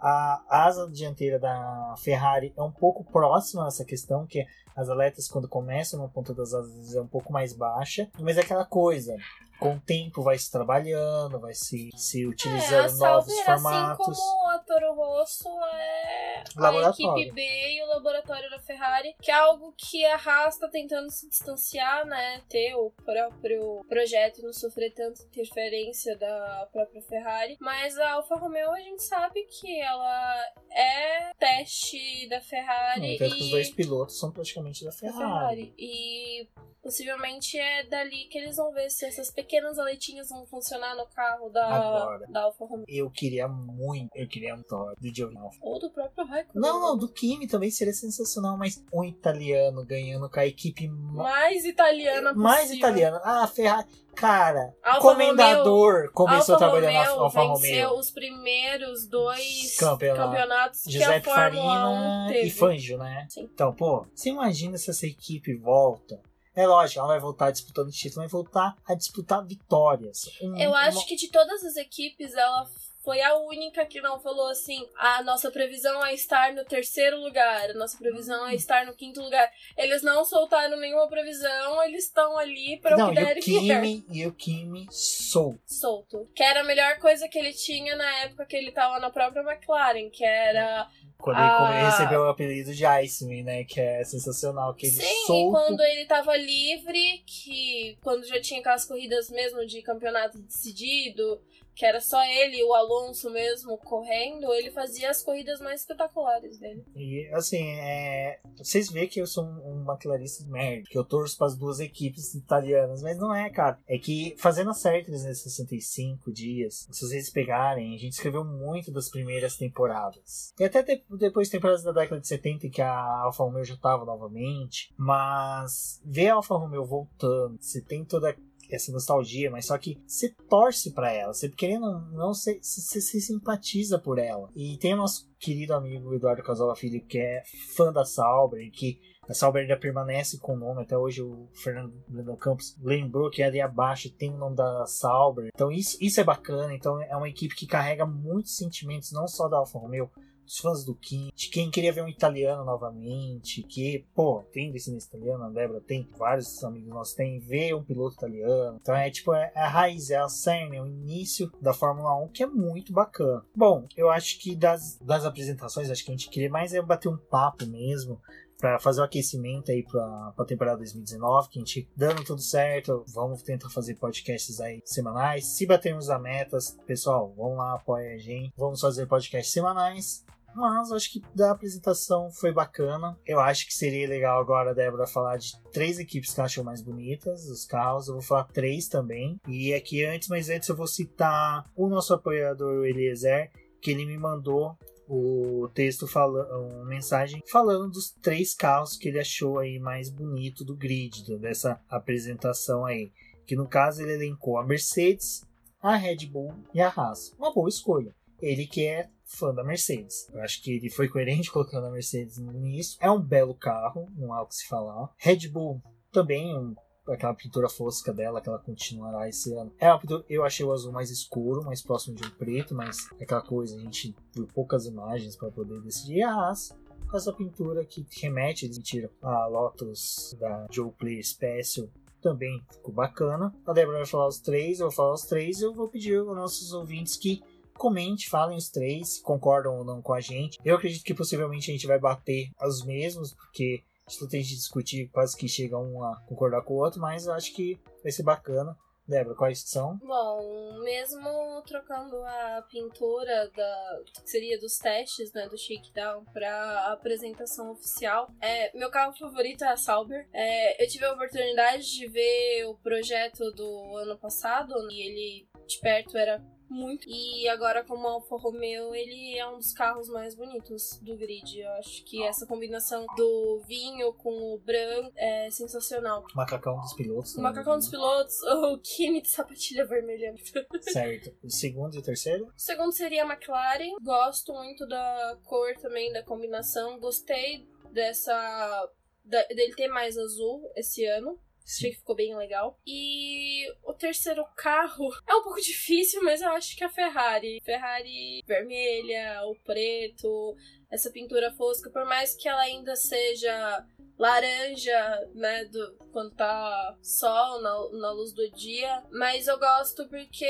a asa dianteira da Ferrari é um pouco próxima a essa questão, que as aletas quando começam na ponta das asas é um pouco mais baixa, mas é aquela coisa, com o tempo vai se trabalhando, vai se, se utilizando é, novos Sauber, formatos. Assim como a Toro Rosso é a equipe B e o laboratório da Ferrari, que é algo que a Haas está tentando se distanciar, né? Ter o próprio projeto e não sofrer tanta interferência da própria Ferrari. Mas a Alfa Romeo a gente sabe que ela é teste da Ferrari. Não, e... os dois pilotos são praticamente da Ferrari. da Ferrari. E Possivelmente é dali que eles vão ver se essas pequenas aletinhas vão funcionar no carro da, Agora, da Alfa Romeo. Eu queria muito, eu queria um Thor do Giovinazzi. Ou do próprio Raikkonen. Não, não, do Kimi também seria sensacional, mas um italiano ganhando com a equipe mais italiana possível. Mais italiana. Ah, Ferrari. Cara, Alfa Comendador Romeo, começou Alfa trabalhando na Alfa Romeo. venceu os primeiros dois Campeonato. campeonatos Giuseppe que a Fórmula Farina e Fangio, né? Sim. Então, pô, você imagina se essa equipe volta é lógico, ela vai voltar disputando título, vai voltar a disputar vitórias. Um, Eu acho uma... que de todas as equipes, ela foi a única que não falou assim: a nossa previsão é estar no terceiro lugar, a nossa previsão é estar no quinto lugar. Eles não soltaram nenhuma previsão, eles estão ali para o que der e Kimi, E o Kimi solto. Solto. Que era a melhor coisa que ele tinha na época que ele estava na própria McLaren, que era quando ah. ele recebeu o apelido de Iceman, né? Que é sensacional. Que ele Sim, solto... e quando ele tava livre, que quando já tinha aquelas corridas mesmo de campeonato decidido, que era só ele e o Alonso mesmo correndo, ele fazia as corridas mais espetaculares dele. E assim, é... vocês veem que eu sou um, McLarista de merda, que eu torço para as duas equipes italianas, mas não é, cara. É que fazendo a série 365 dias, se vocês pegarem, a gente escreveu muito das primeiras temporadas. E até depois temporadas da década de 70 em que a Alfa Romeo já estava novamente, mas ver a Alfa Romeo voltando, você tem toda essa nostalgia, mas só que você torce para ela, você querendo ou não, você, se simpatiza por ela. E tem o nosso querido amigo Eduardo Casola Filho, que é fã da Sauber, que a Sauber ainda permanece com o nome, até hoje o Fernando Campos lembrou que ali abaixo tem o nome da Sauber. Então isso, isso é bacana, então é uma equipe que carrega muitos sentimentos, não só da Alfa Romeo, dos fãs do Kim, de quem queria ver um italiano novamente, que, pô, tem descendência italiana, a Débora tem, vários amigos nossos têm, ver um piloto italiano. Então é tipo, é, é a raiz, é a cerne, é o início da Fórmula 1, que é muito bacana. Bom, eu acho que das, das apresentações, acho que a gente queria mais é bater um papo mesmo, para fazer o aquecimento aí para a temporada 2019, que a gente dando tudo certo, vamos tentar fazer podcasts aí semanais. Se batermos a metas, pessoal, vamos lá, apoia a gente. Vamos fazer podcasts semanais. Mas acho que da apresentação foi bacana. Eu acho que seria legal agora a Débora falar de três equipes que achou mais bonitas, os carros. Eu vou falar três também. E aqui antes, mas antes eu vou citar o nosso apoiador, o Eliezer, que ele me mandou o texto falando, uma mensagem falando dos três carros que ele achou aí mais bonito do grid, dessa apresentação aí. Que no caso ele elencou a Mercedes, a Red Bull e a Haas. Uma boa escolha. Ele que é fã da Mercedes. Eu acho que ele foi coerente colocando a Mercedes no início. É um belo carro, não há o que se falar. Red Bull também um aquela pintura fosca dela que ela continuará esse ano. É pintura, eu achei o azul mais escuro, mais próximo de um preto, mas aquela coisa, a gente viu poucas imagens para poder decidir. A Haas, com essa pintura que remete, mentira, a Lotus da Joe Player Special, também ficou bacana. A Débora vai falar os três, eu vou falar os três e eu vou pedir aos nossos ouvintes que comente, falem os três, concordam ou não com a gente. Eu acredito que possivelmente a gente vai bater os mesmos, porque a gente tem de discutir, quase que chega um a concordar com o outro, mas eu acho que vai ser bacana. Débora, quais são? Bom, mesmo trocando a pintura da que seria dos testes, né, do shakedown para apresentação oficial, é, meu carro favorito é a Sauber. É, eu tive a oportunidade de ver o projeto do ano passado e ele de perto era muito. E agora, como Alfa Romeo, ele é um dos carros mais bonitos do grid. Eu acho que essa combinação do vinho com o branco é sensacional. Macacão dos pilotos. O macacão dos pilotos, o Kimi de sapatilha vermelha. certo. O segundo e o terceiro? O segundo seria a McLaren. Gosto muito da cor também, da combinação. Gostei dessa. Da, dele ter mais azul esse ano. Achei que ficou bem legal. E o terceiro carro é um pouco difícil, mas eu acho que a Ferrari. Ferrari vermelha, o preto, essa pintura fosca, por mais que ela ainda seja laranja, né, do, quando tá sol na, na luz do dia, mas eu gosto porque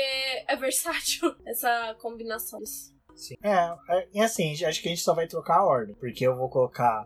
é versátil essa combinação. Sim. É, é, e assim, acho que a gente só vai trocar a ordem, porque eu vou colocar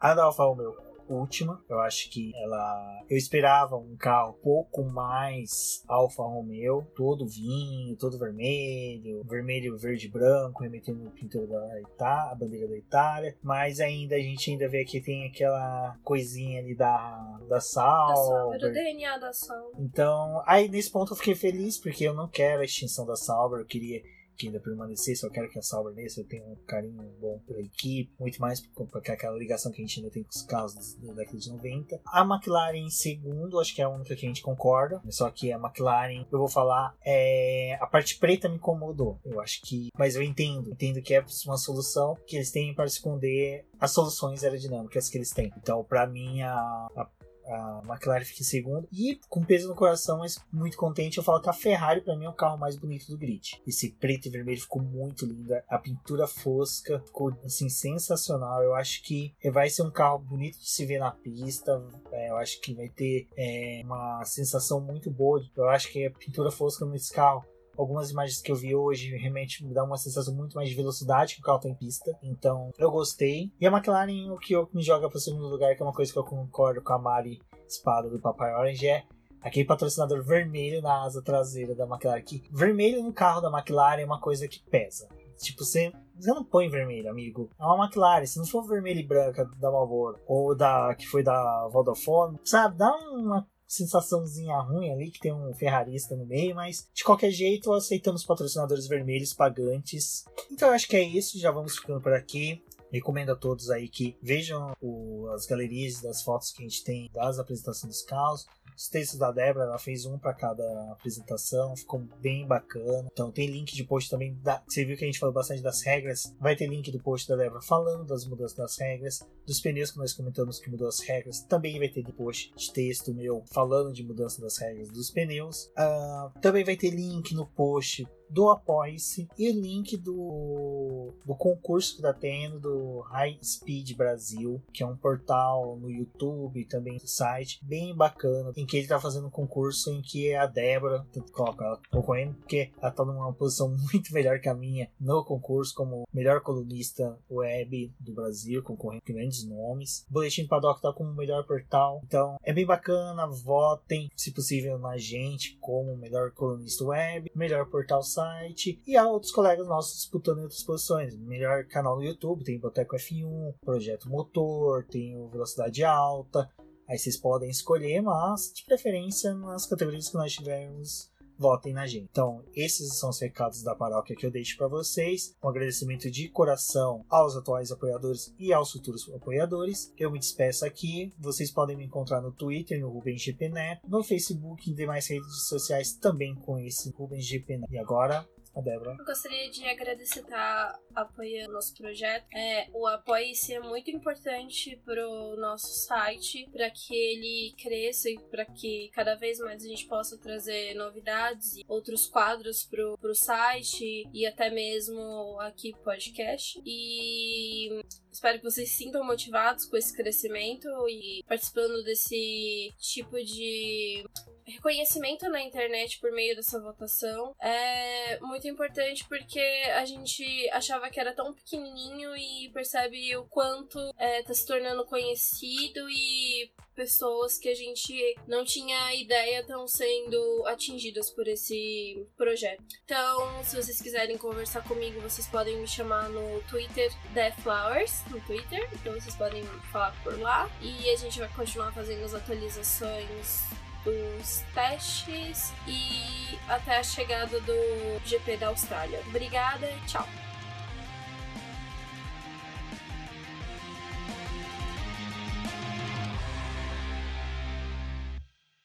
a da Alfa Romeo última. Eu acho que ela. Eu esperava um carro pouco mais Alfa Romeo, todo vinho, todo vermelho, vermelho, verde branco, remetendo pintura da Itália, a bandeira da Itália. Mas ainda a gente ainda vê que tem aquela coisinha ali da, da sal. Da Sauber, o DNA da Sauber. Então, aí nesse ponto eu fiquei feliz, porque eu não quero a extinção da Sauber, eu queria que ainda permanecesse, eu quero que a Sauber nesse, eu tenho um carinho bom pela equipe, muito mais por aquela ligação que a gente ainda tem com os carros da década de 90. A McLaren em segundo, acho que é a única que a gente concorda, só que a McLaren, eu vou falar, é... a parte preta me incomodou, eu acho que, mas eu entendo, entendo que é uma solução que eles têm para esconder as soluções aerodinâmicas que eles têm. Então, para mim, a, a a McLaren fica em segundo. E com peso no coração, mas muito contente, eu falo que a Ferrari para mim é o carro mais bonito do grid. Esse preto e vermelho ficou muito lindo. A pintura fosca ficou assim sensacional. Eu acho que vai ser um carro bonito de se ver na pista. É, eu acho que vai ter é, uma sensação muito boa. Eu acho que a pintura fosca nesse carro algumas imagens que eu vi hoje realmente me dá uma sensação muito mais de velocidade que o carro tem em pista. Então, eu gostei. E a McLaren, o que eu me joga para o segundo lugar, que é uma coisa que eu concordo com a Mari Espada do Papai Orange, é aquele patrocinador vermelho na asa traseira da McLaren. Que vermelho no carro da McLaren é uma coisa que pesa. Tipo, você, você não põe vermelho, amigo. É uma McLaren. Se não for vermelho e branca da Marlboro ou da que foi da Vodafone, sabe? Dá uma sensaçãozinha ruim ali, que tem um ferrarista no meio, mas de qualquer jeito aceitamos patrocinadores vermelhos pagantes. Então eu acho que é isso, já vamos ficando por aqui. Recomendo a todos aí que vejam o, as galerias das fotos que a gente tem das apresentações dos carros. Os textos da Débora, ela fez um para cada apresentação, ficou bem bacana. Então tem link de post também. Da, você viu que a gente falou bastante das regras. Vai ter link do post da Débora falando das mudanças das regras, dos pneus que nós comentamos que mudou as regras. Também vai ter de post de texto meu falando de mudança das regras dos pneus. Uh, também vai ter link no post do Apoie-se e o link do, do concurso que tá tendo do High Speed Brasil, que é um portal no YouTube também no site, bem bacana, em que ele tá fazendo um concurso em que a Débora, coloca ela concorrendo, porque ela tá numa posição muito melhor que a minha no concurso, como melhor colunista web do Brasil, concorrendo com grandes nomes. O Boletim Paddock tá como melhor portal, então é bem bacana, votem, se possível, na gente como melhor colunista web, melhor portal site site e há outros colegas nossos disputando em outras posições. Melhor canal no YouTube, tem Boteco F1, Projeto Motor, tem o Velocidade Alta. Aí vocês podem escolher, mas de preferência nas categorias que nós tivermos votem na gente. Então, esses são os recados da paróquia que eu deixo para vocês. Um agradecimento de coração aos atuais apoiadores e aos futuros apoiadores. Eu me despeço aqui. Vocês podem me encontrar no Twitter, no Rubens GPNet, no Facebook e demais redes sociais também com esse Rubens GPNet. E agora, a Débora. Eu gostaria de agradecer estar apoiando o nosso projeto. É, o apoio-se é muito importante para o nosso site, para que ele cresça e para que cada vez mais a gente possa trazer novidades e outros quadros para o site e até mesmo aqui podcast. E espero que vocês se sintam motivados com esse crescimento e participando desse tipo de reconhecimento na internet por meio dessa votação é muito importante porque a gente achava que era tão pequenininho e percebe o quanto é, tá se tornando conhecido e pessoas que a gente não tinha ideia estão sendo atingidas por esse projeto. Então, se vocês quiserem conversar comigo, vocês podem me chamar no Twitter The Flowers, no Twitter, então vocês podem falar por lá e a gente vai continuar fazendo as atualizações dos testes e até a chegada do GP da Austrália. Obrigada e tchau!